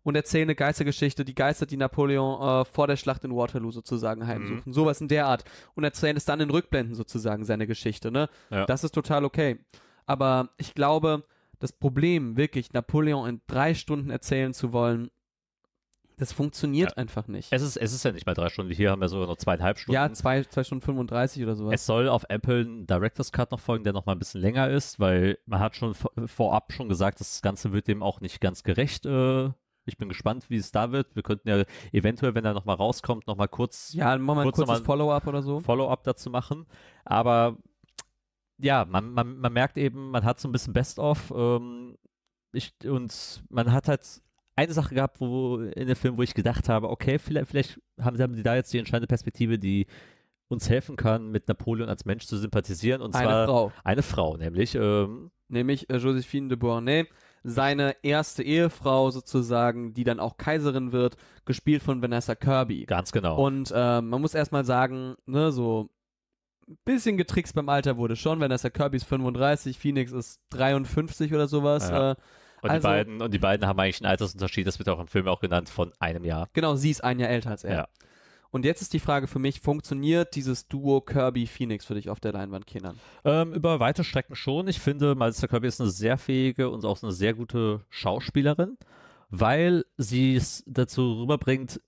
B: und erzähl eine Geistergeschichte, die Geister, die Napoleon äh, vor der Schlacht in Waterloo sozusagen heimsuchen. Sowas in der Art. Und erzähl es dann in Rückblenden sozusagen, seine Geschichte, ne?
C: Ja.
B: Das ist total okay. Aber ich glaube, das Problem, wirklich Napoleon in drei Stunden erzählen zu wollen, das funktioniert einfach nicht.
C: Es ist, es ist ja nicht mal drei Stunden. Hier haben wir sogar noch zweieinhalb Stunden.
B: ja, zwei, zwei Stunden 35 oder sowas.
C: Es soll auf Apple ein Director's Cut noch folgen, der noch mal ein bisschen länger ist, weil man hat schon vor- vorab schon gesagt, das Ganze wird dem auch nicht ganz gerecht. Äh, ich bin gespannt, wie es da wird. Wir könnten ja eventuell, wenn er noch mal rauskommt, noch mal kurz
B: ja, machen wir mal ein
C: kurz
B: kurzes Follow-up oder so.
C: Follow-up dazu machen. Aber ja, man, man, man merkt eben, man hat so ein bisschen Best-of ähm, ich, und man hat halt eine Sache gehabt, wo in dem Film, wo ich gedacht habe, okay, vielleicht, vielleicht haben, sie- haben die da jetzt die entscheidende Perspektive, die uns helfen kann, mit Napoleon als Mensch zu sympathisieren. Und
B: Eine
C: zwar
B: Frau,
C: eine Frau, nämlich ähm,
B: nämlich äh, Josephine de Beauharnais, seine erste Ehefrau sozusagen, die dann auch Kaiserin wird, gespielt von Vanessa Kirby.
C: ganz genau.
B: Und äh, man muss erstmal sagen, ne, so ein bisschen getrickst beim Alter wurde schon. Vanessa Kirby ist 35, Phoenix ist 53 oder sowas.
C: Ja.
B: Äh,
C: und,
B: also-
C: die beiden, und die beiden haben eigentlich einen Altersunterschied, das wird auch im Film auch genannt, von einem Jahr.
B: genau, sie ist ein Jahr älter als er.
C: Ja.
B: Und jetzt ist die Frage für mich, funktioniert dieses Duo Kirby-Phoenix für dich auf der Leinwand, Kindern?
C: Ähm, über weite Strecken schon. Ich finde, Melissa Kirby ist eine sehr fähige und auch eine sehr gute Schauspielerin, weil sie es dazu rüberbringt,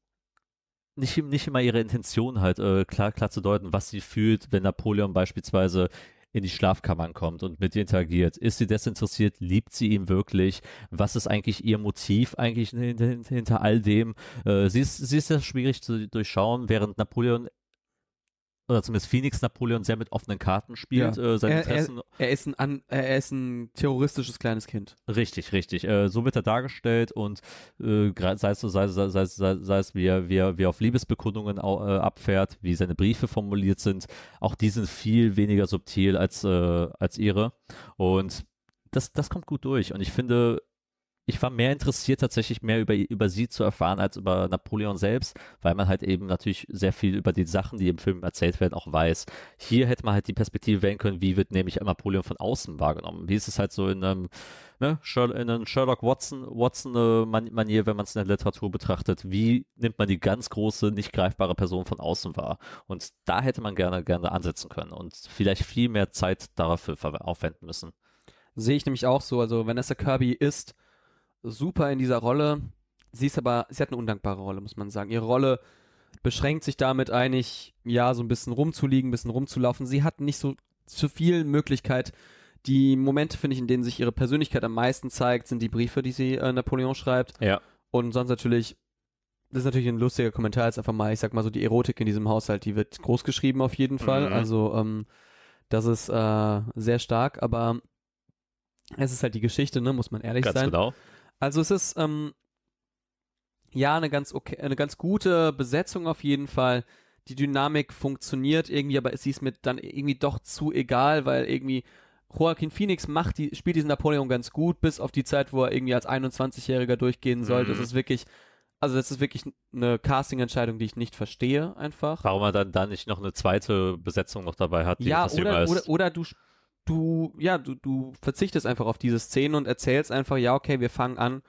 C: nicht, nicht immer ihre Intention halt äh, klar, klar zu deuten, was sie fühlt, wenn Napoleon beispielsweise in die Schlafkammern kommt und mit ihr interagiert. Ist sie desinteressiert? Liebt sie ihn wirklich? Was ist eigentlich ihr Motiv eigentlich hinter, hinter all dem? Äh, sie, ist, sie ist sehr schwierig zu durchschauen, während Napoleon oder zumindest Phoenix Napoleon sehr mit offenen Karten spielt,
B: Ja.
C: äh, seine
B: Er,
C: Interessen.
B: er, er, ist ein an, er ist ein terroristisches kleines Kind.
C: Richtig, richtig. Äh, so wird er dargestellt und äh, sei es so, sei, es- sei, sei, sei es, wie er, wie, er, wie er auf Liebesbekundungen au, äh, abfährt, wie seine Briefe formuliert sind, auch die sind viel weniger subtil als, äh, als ihre. Und das, das kommt gut durch. Und ich finde, ich war mehr interessiert, tatsächlich mehr über, über sie zu erfahren, als über Napoleon selbst, weil man halt eben natürlich sehr viel über die Sachen, die im Film erzählt werden, auch weiß. Hier hätte man halt die Perspektive wählen können, wie wird nämlich Napoleon von außen wahrgenommen. Wie ist es halt so in einem, ne, in einem Sherlock Watson, Watson äh, wenn man es in der Literatur betrachtet, wie nimmt man die ganz große, nicht greifbare Person von außen wahr? Und da hätte man gerne, gerne ansetzen können und vielleicht viel mehr Zeit dafür aufwenden müssen.
B: Sehe ich nämlich auch so. Also Vanessa Kirby ist super in dieser Rolle. Sie ist aber, sie hat eine undankbare Rolle, muss man sagen. Ihre Rolle beschränkt sich damit eigentlich, ja, so ein bisschen rumzuliegen, ein bisschen rumzulaufen. Sie hat nicht so zu viel Möglichkeit. Die Momente, finde ich, in denen sich ihre Persönlichkeit am meisten zeigt, sind die Briefe, die sie äh, Napoleon schreibt.
C: Ja.
B: Und sonst natürlich, das ist natürlich ein lustiger Kommentar, jetzt einfach mal, ich sag mal so, die Erotik in diesem Haushalt, die wird groß geschrieben auf jeden Fall.
C: Mhm.
B: Also, ähm, das ist äh, sehr stark, aber es ist halt die Geschichte, ne, muss man ehrlich
C: Ganz
B: sein.
C: genau.
B: Also es ist ähm, ja eine ganz okay, eine ganz gute Besetzung auf jeden Fall. Die Dynamik funktioniert irgendwie, aber sie ist mir dann irgendwie doch zu egal, weil irgendwie Joaquin Phoenix macht die, spielt diesen Napoleon ganz gut, bis auf die Zeit, wo er irgendwie als 21-Jähriger durchgehen soll. Das
C: Mhm.
B: ist wirklich, also das ist wirklich eine Casting-Entscheidung, die ich nicht verstehe, einfach.
C: Warum er dann da nicht noch eine zweite Besetzung noch dabei hat, die
B: ja,
C: etwas jünger
B: oder,
C: ist.
B: oder, oder du, du, ja, du, du verzichtest einfach auf diese Szene und erzählst einfach, ja, okay, wir fangen an,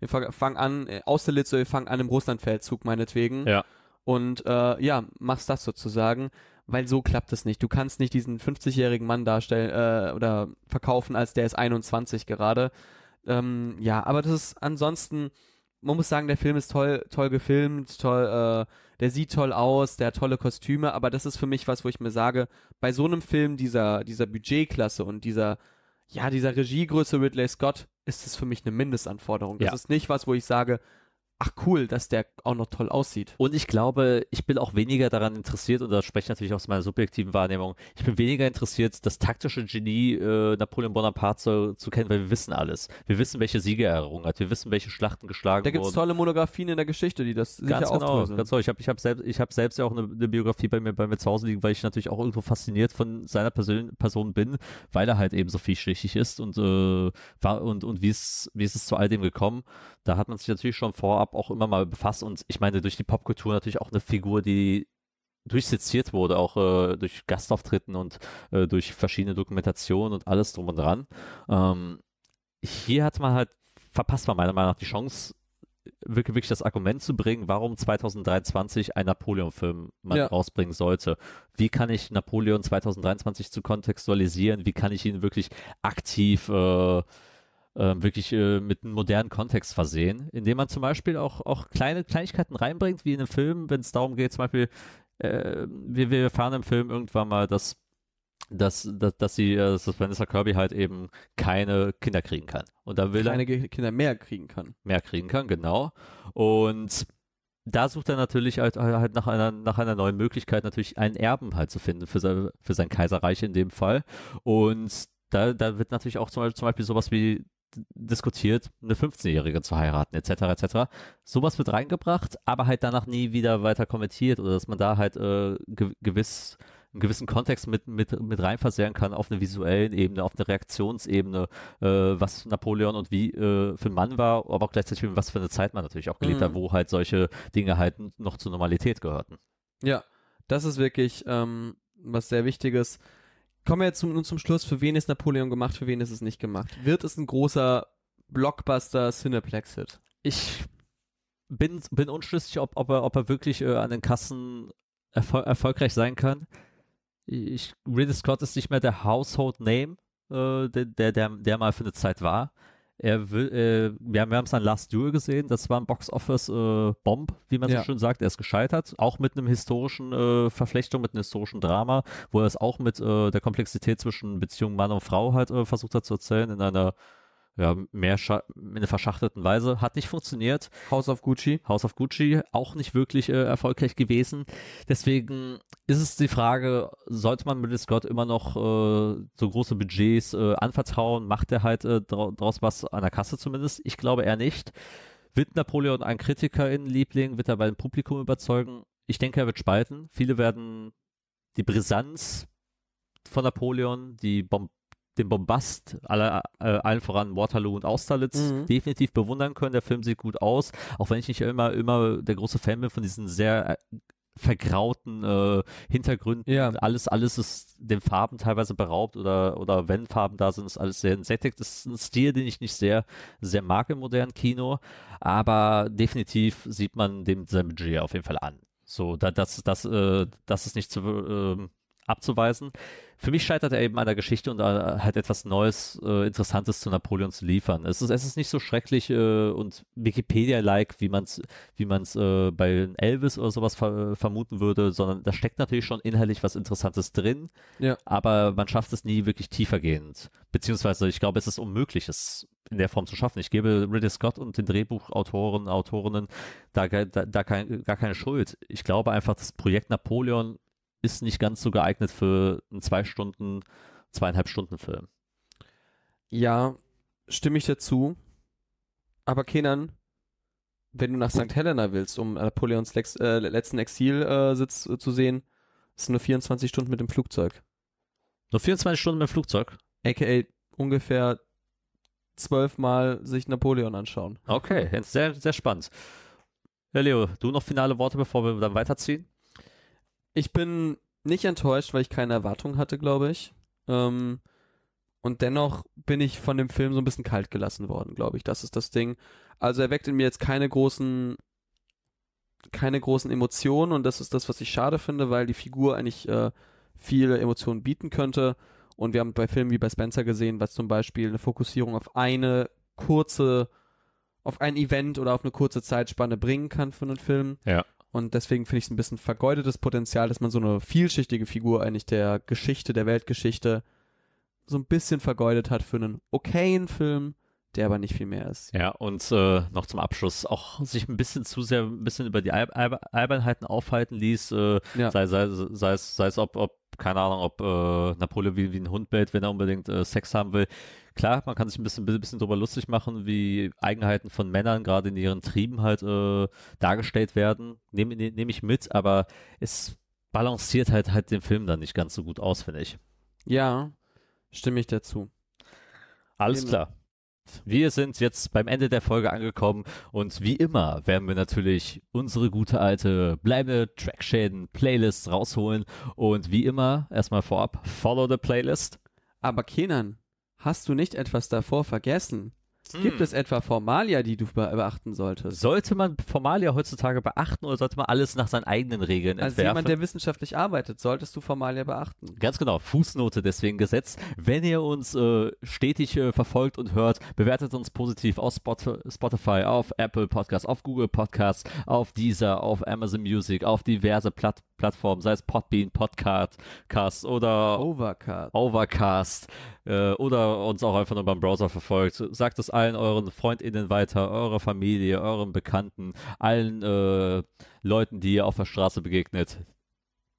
B: wir fang- fangen an, äh, aus der Litze, wir fangen an im Russlandfeldzug meinetwegen.
C: Ja.
B: Und äh, ja, machst das sozusagen, weil so klappt es nicht. Du kannst nicht diesen 50-jährigen Mann darstellen äh, oder verkaufen, als der ist 21 gerade. Ähm, ja, aber das ist ansonsten, man muss sagen, der Film ist toll, toll gefilmt, toll, äh, der sieht toll aus, der hat tolle Kostüme, aber das ist für mich was, wo ich mir sage, bei so einem Film dieser, dieser Budgetklasse und dieser, ja, dieser Regiegröße Ridley Scott ist es für mich eine Mindestanforderung. Das
C: Ja.
B: ist nicht was, wo ich sage, ach cool, dass der auch noch toll aussieht.
C: Und ich glaube, ich bin auch weniger daran interessiert, und das spreche ich natürlich aus meiner subjektiven Wahrnehmung, ich bin weniger interessiert, das taktische Genie äh, Napoleon Bonaparte zu, zu kennen, weil wir wissen alles. Wir wissen, welche Siege er errungen hat, wir wissen, welche Schlachten geschlagen
B: Da gibt es
C: wurden.
B: tolle Monografien in der Geschichte, die das sicher
C: Ganz genau,
B: aufdröseln.
C: ganz genau. Ich habe ich hab selbst, ich hab selbst ja auch eine, eine Biografie bei mir, bei mir zu Hause liegen, weil ich natürlich auch irgendwo fasziniert von seiner Persön Person bin, weil er halt eben so vielschichtig ist und, äh, war, und, und wie ist, wie ist es zu all dem gekommen. Da hat man sich natürlich schon vorab auch immer mal befasst und ich meine, durch die Popkultur natürlich auch eine Figur, die durchseziert wurde, auch äh, durch Gastauftritten und äh, durch verschiedene Dokumentationen und alles drum und dran. Ähm, hier hat man halt, verpasst man meiner Meinung nach die Chance, wirklich, wirklich das Argument zu bringen, warum 2023 ein Napoleon-Film man
B: Ja.
C: rausbringen sollte. Wie kann ich Napoleon 2023 zu kontextualisieren? Wie kann ich ihn wirklich aktiv äh, äh, wirklich äh, mit einem modernen Kontext versehen, indem man zum Beispiel auch, auch kleine Kleinigkeiten reinbringt, wie in einem Film, wenn es darum geht, zum Beispiel, äh, wir, wir erfahren im Film irgendwann mal, dass dass, dass, dass sie, äh, dass Vanessa Kirby halt eben keine Kinder kriegen kann. Und da will er
B: kleine Ge- Kinder mehr kriegen kann.
C: mehr kriegen kann, genau. Und da sucht er natürlich halt, halt nach, einer, nach einer neuen Möglichkeit, natürlich einen Erben halt zu finden für sein, für sein Kaiserreich in dem Fall. Und da, da wird natürlich auch zum Beispiel, zum Beispiel sowas wie diskutiert, eine 15-Jährige zu heiraten, etc., etc. Sowas wird reingebracht, aber halt danach nie wieder weiter kommentiert oder dass man da halt äh, ge gewiss einen gewissen Kontext mit, mit, mit reinversehren kann auf einer visuellen Ebene, auf einer Reaktionsebene, äh, was Napoleon und wie äh, für ein Mann war, aber auch gleichzeitig was für eine Zeit man natürlich auch gelebt
B: Mhm.
C: hat, wo halt solche Dinge halt noch zur Normalität gehörten.
B: Ja, das ist wirklich ähm, was sehr Wichtiges. Kommen wir jetzt zum, zum Schluss. Für wen ist Napoleon gemacht, für wen ist es nicht gemacht? Wird es ein großer Blockbuster Cineplex-Hit?
C: Ich bin, bin unschlüssig, ob, ob, er, ob er wirklich äh, an den Kassen erfol erfolgreich sein kann. Ich, Ridley Scott ist nicht mehr der Household Name, äh, der, der, der, der mal für eine Zeit war. Er will, äh, wir haben es an Last Duel gesehen, das war ein Box-Office-Bomb, wie man
B: Ja.
C: so schön sagt. Er ist gescheitert, auch mit einem historischen äh, Verflechtung, mit einem historischen Drama, wo er es auch mit äh, der Komplexität zwischen Beziehung Mann und Frau halt äh, versucht hat zu erzählen, in einer ja, mehr scha- in einer verschachtelten Weise. Hat nicht funktioniert.
B: House of Gucci.
C: House of Gucci auch nicht wirklich äh, erfolgreich gewesen. Deswegen ist es die Frage, sollte man Ridley Scott immer noch äh, so große Budgets äh, anvertrauen? Macht er halt äh, draus was an der Kasse zumindest? Ich glaube eher nicht. Wird Napoleon ein KritikerInnen-Liebling? Wird er beim Publikum überzeugen? Ich denke, er wird spalten. Viele werden die Brisanz von Napoleon, die Bom den Bombast aller, äh, allen voran Waterloo und Austerlitz
B: Mhm.
C: definitiv bewundern können. Der Film sieht gut aus, auch wenn ich nicht immer, immer der große Fan bin von diesen sehr äh, vergrauten äh, Hintergründen.
B: Ja.
C: Alles, alles ist den Farben teilweise beraubt oder, oder wenn Farben da sind, ist alles sehr entsättigt. Das ist ein Stil, den ich nicht sehr, sehr mag im modernen Kino, aber definitiv sieht man dem sein Budget auf jeden Fall an. So, da, das, das, äh, das ist nicht zu, ähm, abzuweisen. Für mich scheitert er eben an der Geschichte und äh, halt etwas Neues, äh, Interessantes zu Napoleon zu liefern. Es ist, es ist nicht so schrecklich äh, und Wikipedia-like, wie man es wie man's, äh, bei Elvis oder sowas ver vermuten würde, sondern da steckt natürlich schon inhaltlich was Interessantes drin,
B: Ja.
C: aber man schafft es nie wirklich tiefergehend. Beziehungsweise, ich glaube, es ist unmöglich, es in der Form zu schaffen. Ich gebe Ridley Scott und den Drehbuchautoren, Autorinnen da, da, da kein, gar keine Schuld. Ich glaube einfach, das Projekt Napoleon ist nicht ganz so geeignet für einen zwei Stunden, zweieinhalb Stunden Film.
B: Ja, stimme ich dazu. Aber Kenan, wenn du nach St. Helena willst, um Napoleons Lex äh, letzten Exilsitz äh, zu sehen, ist nur 24 Stunden mit dem Flugzeug.
C: Nur 24 Stunden mit dem Flugzeug.
B: AKA ungefähr zwölfmal sich Napoleon anschauen.
C: Okay, sehr, sehr spannend. Ja, Leo, du noch finale Worte, bevor wir dann weiterziehen?
B: Ich bin nicht enttäuscht, weil ich keine Erwartung hatte, glaube ich. Ähm, und dennoch bin ich von dem Film so ein bisschen kalt gelassen worden, glaube ich. Das ist das Ding. Also er weckt in mir jetzt keine großen, keine großen Emotionen und das ist das, was ich schade finde, weil die Figur eigentlich äh, viele Emotionen bieten könnte. Und wir haben bei Filmen wie bei Spencer gesehen, was zum Beispiel eine Fokussierung auf eine kurze, auf ein Event oder auf eine kurze Zeitspanne bringen kann für einen Film.
C: Ja.
B: Und deswegen finde ich es ein bisschen vergeudetes Potenzial, dass man so eine vielschichtige Figur eigentlich der Geschichte, der Weltgeschichte so ein bisschen vergeudet hat für einen okayen Film, der aber nicht viel mehr ist.
C: Ja, und äh, noch zum Abschluss auch sich ein bisschen zu sehr, ein bisschen über die Al Al Albernheiten aufhalten ließ, äh,
B: Ja.
C: sei, sei, sei, es, sei es ob, ob, keine Ahnung, ob äh, Napoleon wie, wie ein Hund bellt, wenn er unbedingt äh, Sex haben will. Klar, man kann sich ein bisschen, bisschen drüber lustig machen, wie Eigenheiten von Männern gerade in ihren Trieben halt äh, dargestellt werden. Nehme nehm nehm ich mit, aber es balanciert halt halt den Film dann nicht ganz so gut aus, finde ich.
B: Ja, stimme ich dazu.
C: Alles
B: Genau.
C: klar. Wir sind jetzt beim Ende der Folge angekommen und wie immer werden wir natürlich unsere gute alte bleibende Trackschäden Playlist rausholen und wie immer erstmal vorab follow the Playlist.
B: Aber Kenan, hast du nicht etwas davor vergessen? Gibt
C: Hm.
B: es etwa Formalia, die du be beachten solltest?
C: Sollte man Formalia heutzutage beachten oder sollte man alles nach seinen eigenen Regeln
B: Als
C: entwerfen?
B: jemand, der wissenschaftlich arbeitet, solltest du Formalia beachten.
C: Ganz genau, Fußnote deswegen gesetzt. Wenn ihr uns äh, stetig äh, verfolgt und hört, bewertet uns positiv auf Spot Spotify, auf Apple Podcasts, auf Google Podcasts, auf Deezer, auf Amazon Music, auf diverse Platt Plattformen, sei es Podbean, Podcast oder
B: Overcard.
C: Overcast äh, oder uns auch einfach nur beim Browser verfolgt. Sagt es allen euren FreundInnen weiter, eurer Familie, euren Bekannten, allen äh, Leuten, die ihr auf der Straße begegnet.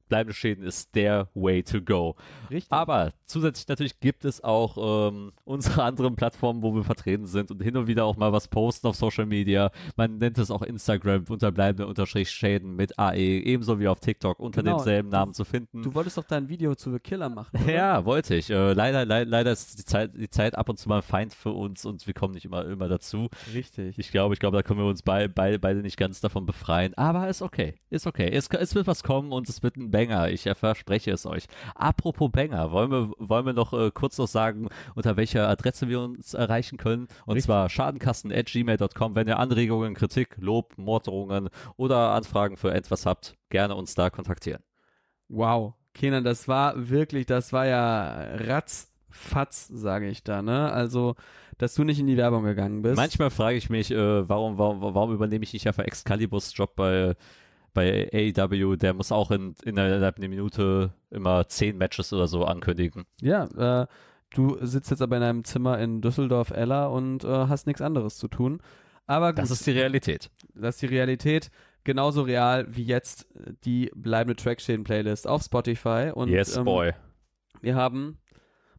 C: Bleibende Schäden ist der way to go.
B: Richtig.
C: Aber zusätzlich natürlich gibt es auch ähm, unsere anderen Plattformen, wo wir vertreten sind und hin und wieder auch mal was posten auf Social Media. Man nennt es auch Instagram unter bleibende Unterstrich Schäden mit AE, ebenso wie auf TikTok unter
B: Genau.
C: demselben Namen zu finden.
B: du wolltest doch dein Video zu The Killer machen. Oder?
C: Ja, wollte ich. Äh, leider, lei- leider ist die Zeit, die Zeit ab und zu mal ein Feind für uns und wir kommen nicht immer, immer dazu.
B: Richtig.
C: Ich glaube, ich glaube, da können wir uns bei, bei, beide nicht ganz davon befreien. Aber ist okay. Ist okay. Es, es wird was kommen und es wird ein Banger. Ich verspreche es euch. Apropos Banger, wollen wir, wollen wir noch äh, kurz noch sagen, unter welcher Adresse wir uns erreichen können? Und
B: Richtig.
C: zwar schadenkasten.gmail.com. Wenn ihr Anregungen, Kritik, Lob, Morddrohungen oder Anfragen für etwas habt, gerne uns da kontaktieren.
B: Wow. Kenan, das war wirklich, das war ja Fatz, sage ich da, ne? Also, dass du nicht in die Werbung gegangen bist.
C: Manchmal frage ich mich, äh, warum, warum, warum übernehme ich nicht einfach Excaliburs Job bei, bei AEW? Der muss auch in, innerhalb einer Minute immer zehn Matches oder so ankündigen.
B: Ja, äh, du sitzt jetzt aber in einem Zimmer in Düsseldorf-Ella und äh, hast nichts anderes zu tun. Aber gut,
C: Das ist die Realität.
B: das ist die Realität. Genauso real wie jetzt die bleibende Trackschäden-Playlist auf Spotify. Und,
C: yes,
B: ähm,
C: boy.
B: Wir haben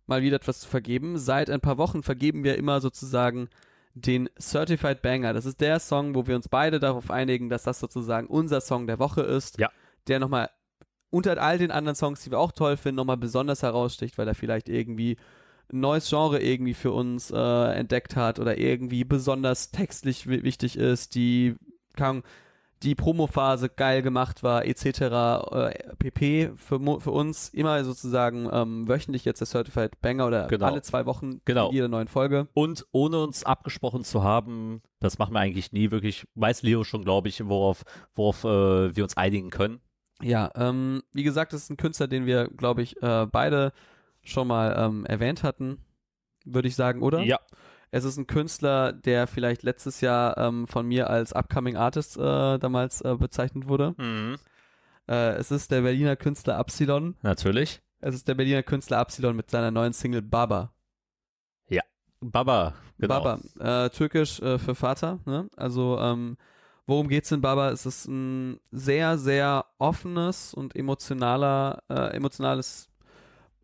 B: mal wieder etwas zu vergeben. Seit ein paar Wochen vergeben wir immer sozusagen den Certified Banger. Das ist der Song, wo wir uns beide darauf einigen, dass das sozusagen unser Song der Woche ist.
C: Ja.
B: Der nochmal unter all den anderen Songs, die wir auch toll finden, nochmal besonders heraussticht, weil er vielleicht irgendwie ein neues Genre irgendwie für uns äh, entdeckt hat oder irgendwie besonders textlich wi- wichtig ist, die kann, die Promophase geil gemacht war, etc. Äh, pp. Für, für uns immer sozusagen ähm, wöchentlich jetzt der Certified Banger oder
C: Genau.
B: alle zwei Wochen
C: Genau.
B: in jeder neuen Folge.
C: Und ohne uns abgesprochen zu haben, das machen wir eigentlich nie wirklich, weiß Leo schon, glaube ich, worauf, worauf äh, wir uns einigen können.
B: Ja, ähm, wie gesagt, das ist ein Künstler, den wir, glaube ich, äh, beide schon mal ähm, erwähnt hatten, würde ich sagen, oder?
C: Ja.
B: Es ist ein Künstler, der vielleicht letztes Jahr ähm, von mir als Upcoming Artist äh, damals äh, bezeichnet wurde.
C: Mhm.
B: Äh, es ist der Berliner Künstler Absilon.
C: Natürlich.
B: Es ist der Berliner Künstler Absilon mit seiner neuen Single Baba.
C: Baba, genau.
B: Baba, äh, türkisch äh, für Vater. Ne? Also, ähm, worum geht's in Baba? Es ist ein sehr, sehr offenes und emotionaler, äh, emotionales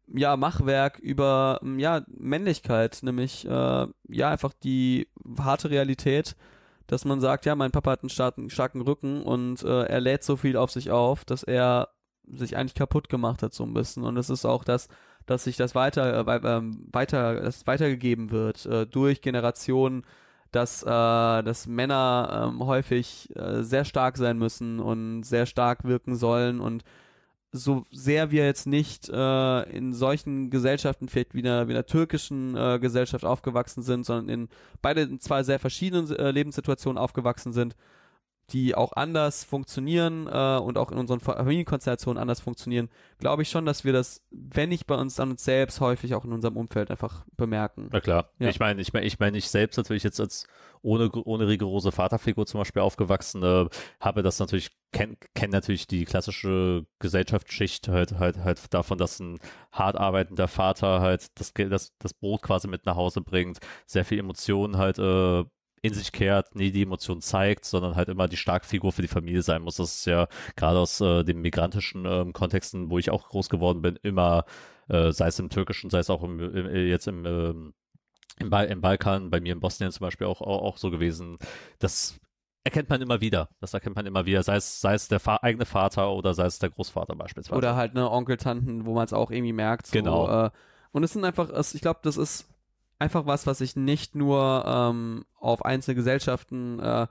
B: ja, Machwerk über ähm, ja, Männlichkeit, nämlich äh, ja, einfach die harte Realität, dass man sagt, ja, mein Papa hat einen starken, starken Rücken und äh, er lädt so viel auf sich auf, dass er sich eigentlich kaputt gemacht hat so ein bisschen. Und es ist auch das, dass sich das weiter, äh, ähm, weiter, das weitergegeben wird äh, durch Generationen, dass, äh, dass Männer ähm, häufig äh, sehr stark sein müssen und sehr stark wirken sollen und so sehr wir jetzt nicht äh, in solchen Gesellschaften vielleicht wie einer, wie einer türkischen äh, Gesellschaft aufgewachsen sind, sondern in beide in zwei sehr verschiedenen äh, Lebenssituationen aufgewachsen sind, die auch anders funktionieren äh, und auch in unseren Familienkonstellationen anders funktionieren, glaube ich schon, dass wir das, wenn nicht bei uns an uns selbst, häufig auch in unserem Umfeld einfach bemerken.
C: Na klar.
B: Ja.
C: Ich meine, ich meine, ich meine, ich selbst natürlich jetzt als ohne, ohne rigorose Vaterfigur zum Beispiel aufgewachsen, äh, habe das natürlich, kenne kenn natürlich die klassische Gesellschaftsschicht halt, halt, halt davon, dass ein hart arbeitender Vater halt das, das, das Brot quasi mit nach Hause bringt, sehr viel Emotionen halt äh, in sich kehrt, nie die Emotionen zeigt, sondern halt immer die Starkfigur für die Familie sein muss. Das ist ja gerade aus äh, den migrantischen ähm, Kontexten, wo ich auch groß geworden bin, immer, äh, sei es im Türkischen, sei es auch im, im, jetzt im, ähm, im, ba im Balkan, bei mir in Bosnien zum Beispiel auch, auch, auch so gewesen. Das erkennt man immer wieder. Das erkennt man immer wieder, sei es, sei es der Fa eigene Vater oder sei es der Großvater beispielsweise.
B: Oder halt ne Onkel, Tanten, wo man es auch irgendwie merkt. So,
C: Genau.
B: Äh, und es sind einfach, es, ich glaube, das ist einfach was, was sich nicht nur ähm, auf einzelne Gesellschaften äh,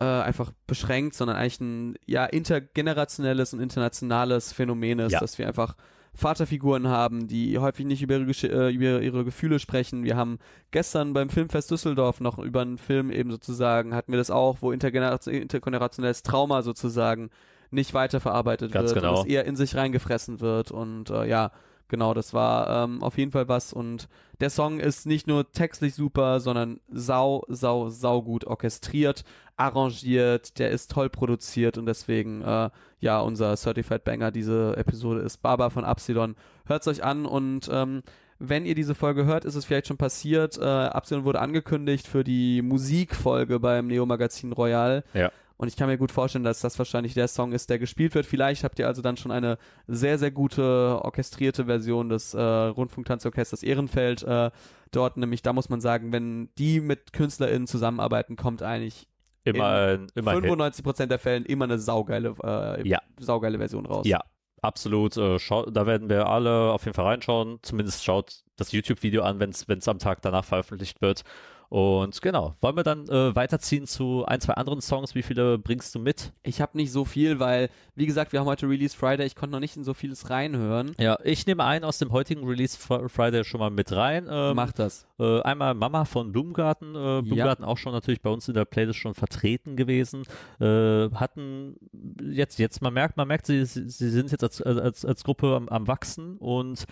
B: äh, einfach beschränkt, sondern eigentlich ein ja intergenerationelles und internationales Phänomen ist,
C: Ja.
B: dass wir einfach Vaterfiguren haben, die häufig nicht über ihre, äh, über ihre Gefühle sprechen. Wir haben gestern beim Filmfest Düsseldorf noch über einen Film eben sozusagen, hatten wir das auch, wo intergeneration intergenerationelles Trauma sozusagen nicht weiterverarbeitet
C: Ganz
B: wird
C: genau.
B: es eher in sich reingefressen wird und äh, ja, genau, das war ähm, auf jeden Fall was und der Song ist nicht nur textlich super, sondern sau, sau, sau gut orchestriert, arrangiert, der ist toll produziert und deswegen, äh, ja, unser Certified Banger diese Episode ist Baba von Absilon. Hört's euch an und ähm, wenn ihr diese Folge hört, ist es vielleicht schon passiert. Äh, Absilon wurde angekündigt für die Musikfolge beim Neo Magazin Royal.
C: Ja.
B: Und ich kann mir gut vorstellen, dass das wahrscheinlich der Song ist, der gespielt wird. Vielleicht habt ihr also dann schon eine sehr, sehr gute orchestrierte Version des äh, Rundfunktanzorchesters Ehrenfeld äh, dort. Nämlich, da muss man sagen, wenn die mit KünstlerInnen zusammenarbeiten, kommt eigentlich
C: immer, ein- immer ein Hit.
B: 95% der Fällen immer eine saugeile, äh,
C: Ja.
B: saugeile Version raus.
C: Ja, absolut. Äh, schau, da werden wir alle auf jeden Fall reinschauen. Zumindest schaut das YouTube-Video an, wenn es am Tag danach veröffentlicht wird. Und genau, wollen wir dann äh, weiterziehen zu ein, zwei anderen Songs? Wie viele bringst du mit?
B: Ich habe nicht so viel, weil, wie gesagt, wir haben heute Release Friday. Ich konnte noch nicht in so vieles reinhören.
C: Ja, ich nehme einen aus dem heutigen Release Fr- Friday schon mal mit rein. Ähm,
B: Mach das.
C: Äh, einmal Mama von Blumengarten. Äh, Blumengarten auch schon natürlich bei uns in der Playlist schon vertreten gewesen. Äh, hatten jetzt, jetzt, man merkt, man merkt, sie, sie sie sind jetzt als, als, als Gruppe am, am Wachsen und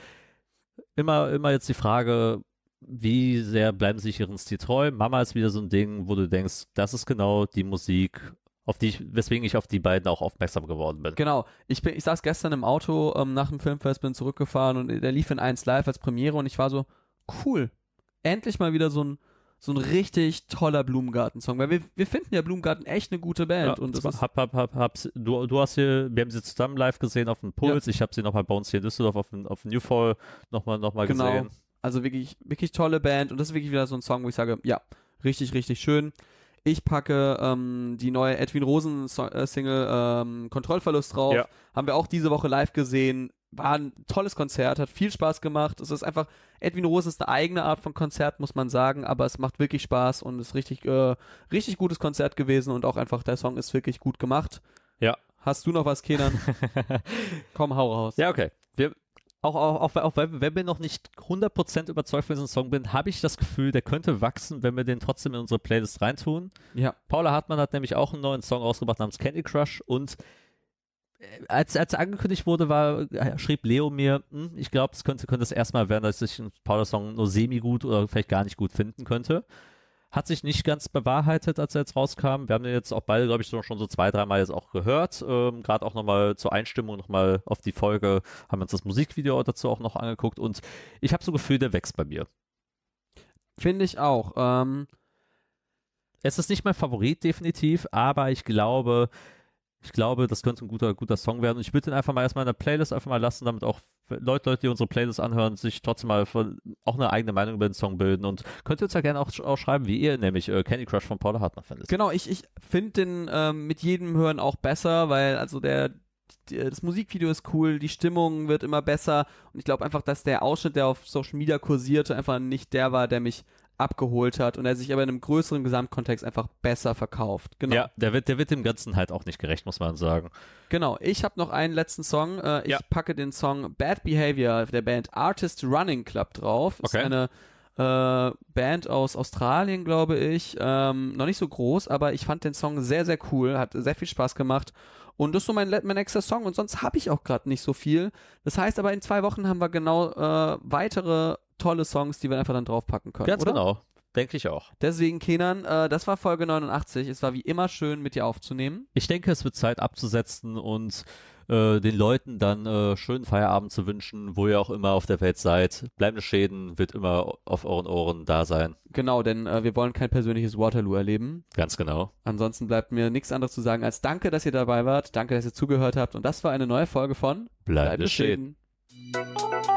C: immer, immer jetzt die Frage, wie sehr bleiben sie sich ihren Stil treu? Mama ist wieder so ein Ding, wo du denkst, das ist genau die Musik, auf die ich, weswegen ich auf die beiden auch aufmerksam geworden bin.
B: Genau. Ich, bin, ich saß gestern im Auto ähm, nach dem Filmfest, bin zurückgefahren und der lief in 1 Live als Premiere und ich war so, cool. Endlich mal wieder so ein, so ein richtig toller Blumengarten-Song. Weil wir, wir finden ja Blumengarten echt eine gute Band.
C: Ja,
B: und das ist,
C: hab, hab, hab, hab's, du, du hast hier, wir haben sie zusammen live gesehen auf dem Puls. Ich habe sie nochmal bei uns hier in Düsseldorf auf dem, auf dem Newfall nochmal noch mal
B: Genau.
C: gesehen.
B: Also wirklich, wirklich tolle Band und das ist wirklich wieder so ein Song, wo ich sage, ja, richtig, richtig schön. Ich packe ähm, die neue Edwin Rosen äh, Single ähm, Kontrollverlust drauf.
C: Ja.
B: Haben wir auch diese Woche live gesehen. War ein tolles Konzert, hat viel Spaß gemacht. Es ist einfach, Edwin Rosen ist eine eigene Art von Konzert, muss man sagen, aber es macht wirklich Spaß und ist richtig, äh, richtig gutes Konzert gewesen und auch einfach der Song ist wirklich gut gemacht.
C: Ja.
B: Hast du noch was, Kenan? Komm, hau raus.
C: Ja, okay. Wir, auch, auch, auch, auch wenn, wir noch nicht 100% überzeugt von diesem Song bin, habe ich das Gefühl, der könnte wachsen, wenn wir den trotzdem in unsere Playlist reintun.
B: Ja.
C: Paula Hartmann hat nämlich auch einen neuen Song rausgebracht namens Candy Crush und äh, als, als er angekündigt wurde, war, äh, schrieb Leo mir, hm, ich glaube, es könnte, könnte das erstmal werden, dass ich einen Paula-Song nur semi-gut oder vielleicht gar nicht gut finden könnte. Hat sich nicht ganz bewahrheitet, als er jetzt rauskam. Wir haben den jetzt auch beide, glaube ich, schon so zwei, dreimal jetzt auch gehört. Ähm, Gerade auch nochmal zur Einstimmung, nochmal auf die Folge, haben wir uns das Musikvideo dazu auch noch angeguckt und ich habe so Gefühl, der wächst bei mir.
B: Finde ich auch. Ähm,
C: Es ist nicht mein Favorit, definitiv, aber ich glaube, ich glaube, das könnte ein guter, guter Song werden. Und ich würde den einfach mal erstmal in der Playlist einfach mal lassen, damit auch Leute, Leute, die unsere Playlist anhören, sich trotzdem mal von, auch eine eigene Meinung über den Song bilden. Und könnt ihr uns ja gerne auch, auch schreiben, wie ihr nämlich äh, Candy Crush von Paula Hartmann findet.
B: Genau, ich, ich finde den ähm, mit jedem Hören auch besser, weil also der, das Musikvideo ist cool, die Stimmung wird immer besser und ich glaube einfach, dass der Ausschnitt, der auf Social Media kursierte, einfach nicht der war, der mich abgeholt hat und er sich aber in einem größeren Gesamtkontext einfach besser verkauft. Genau.
C: Ja, der wird, der wird dem Ganzen halt auch nicht gerecht, muss man sagen.
B: Genau, ich habe noch einen letzten Song. Äh, ich
C: Ja.
B: packe den Song Bad Behavior der Band Artist Running Club drauf. Ist
C: Okay.
B: eine äh, Band aus Australien, glaube ich. Ähm, noch nicht so groß, aber ich fand den Song sehr, sehr cool. Hat sehr viel Spaß gemacht. Und das ist so mein, mein nächster Song. Und sonst habe ich auch gerade nicht so viel. Das heißt aber, in zwei Wochen haben wir genau äh, weitere tolle Songs, die wir einfach dann draufpacken können.
C: Ganz
B: oder?
C: genau. Denke ich auch.
B: Deswegen, Kenan, äh, das war Folge 89. Es war wie immer schön, mit dir aufzunehmen.
C: Ich denke, es wird Zeit abzusetzen und äh, den Leuten dann äh, schönen Feierabend zu wünschen, wo ihr auch immer auf der Welt seid. Bleibende Schäden wird immer auf euren Ohren da sein.
B: Genau, denn äh, wir wollen kein persönliches Waterloo erleben.
C: Ganz genau.
B: Ansonsten bleibt mir nichts anderes zu sagen als danke, dass ihr dabei wart, danke, dass ihr zugehört habt und das war eine neue Folge von
C: Bleibende Schäden.
B: Schäden.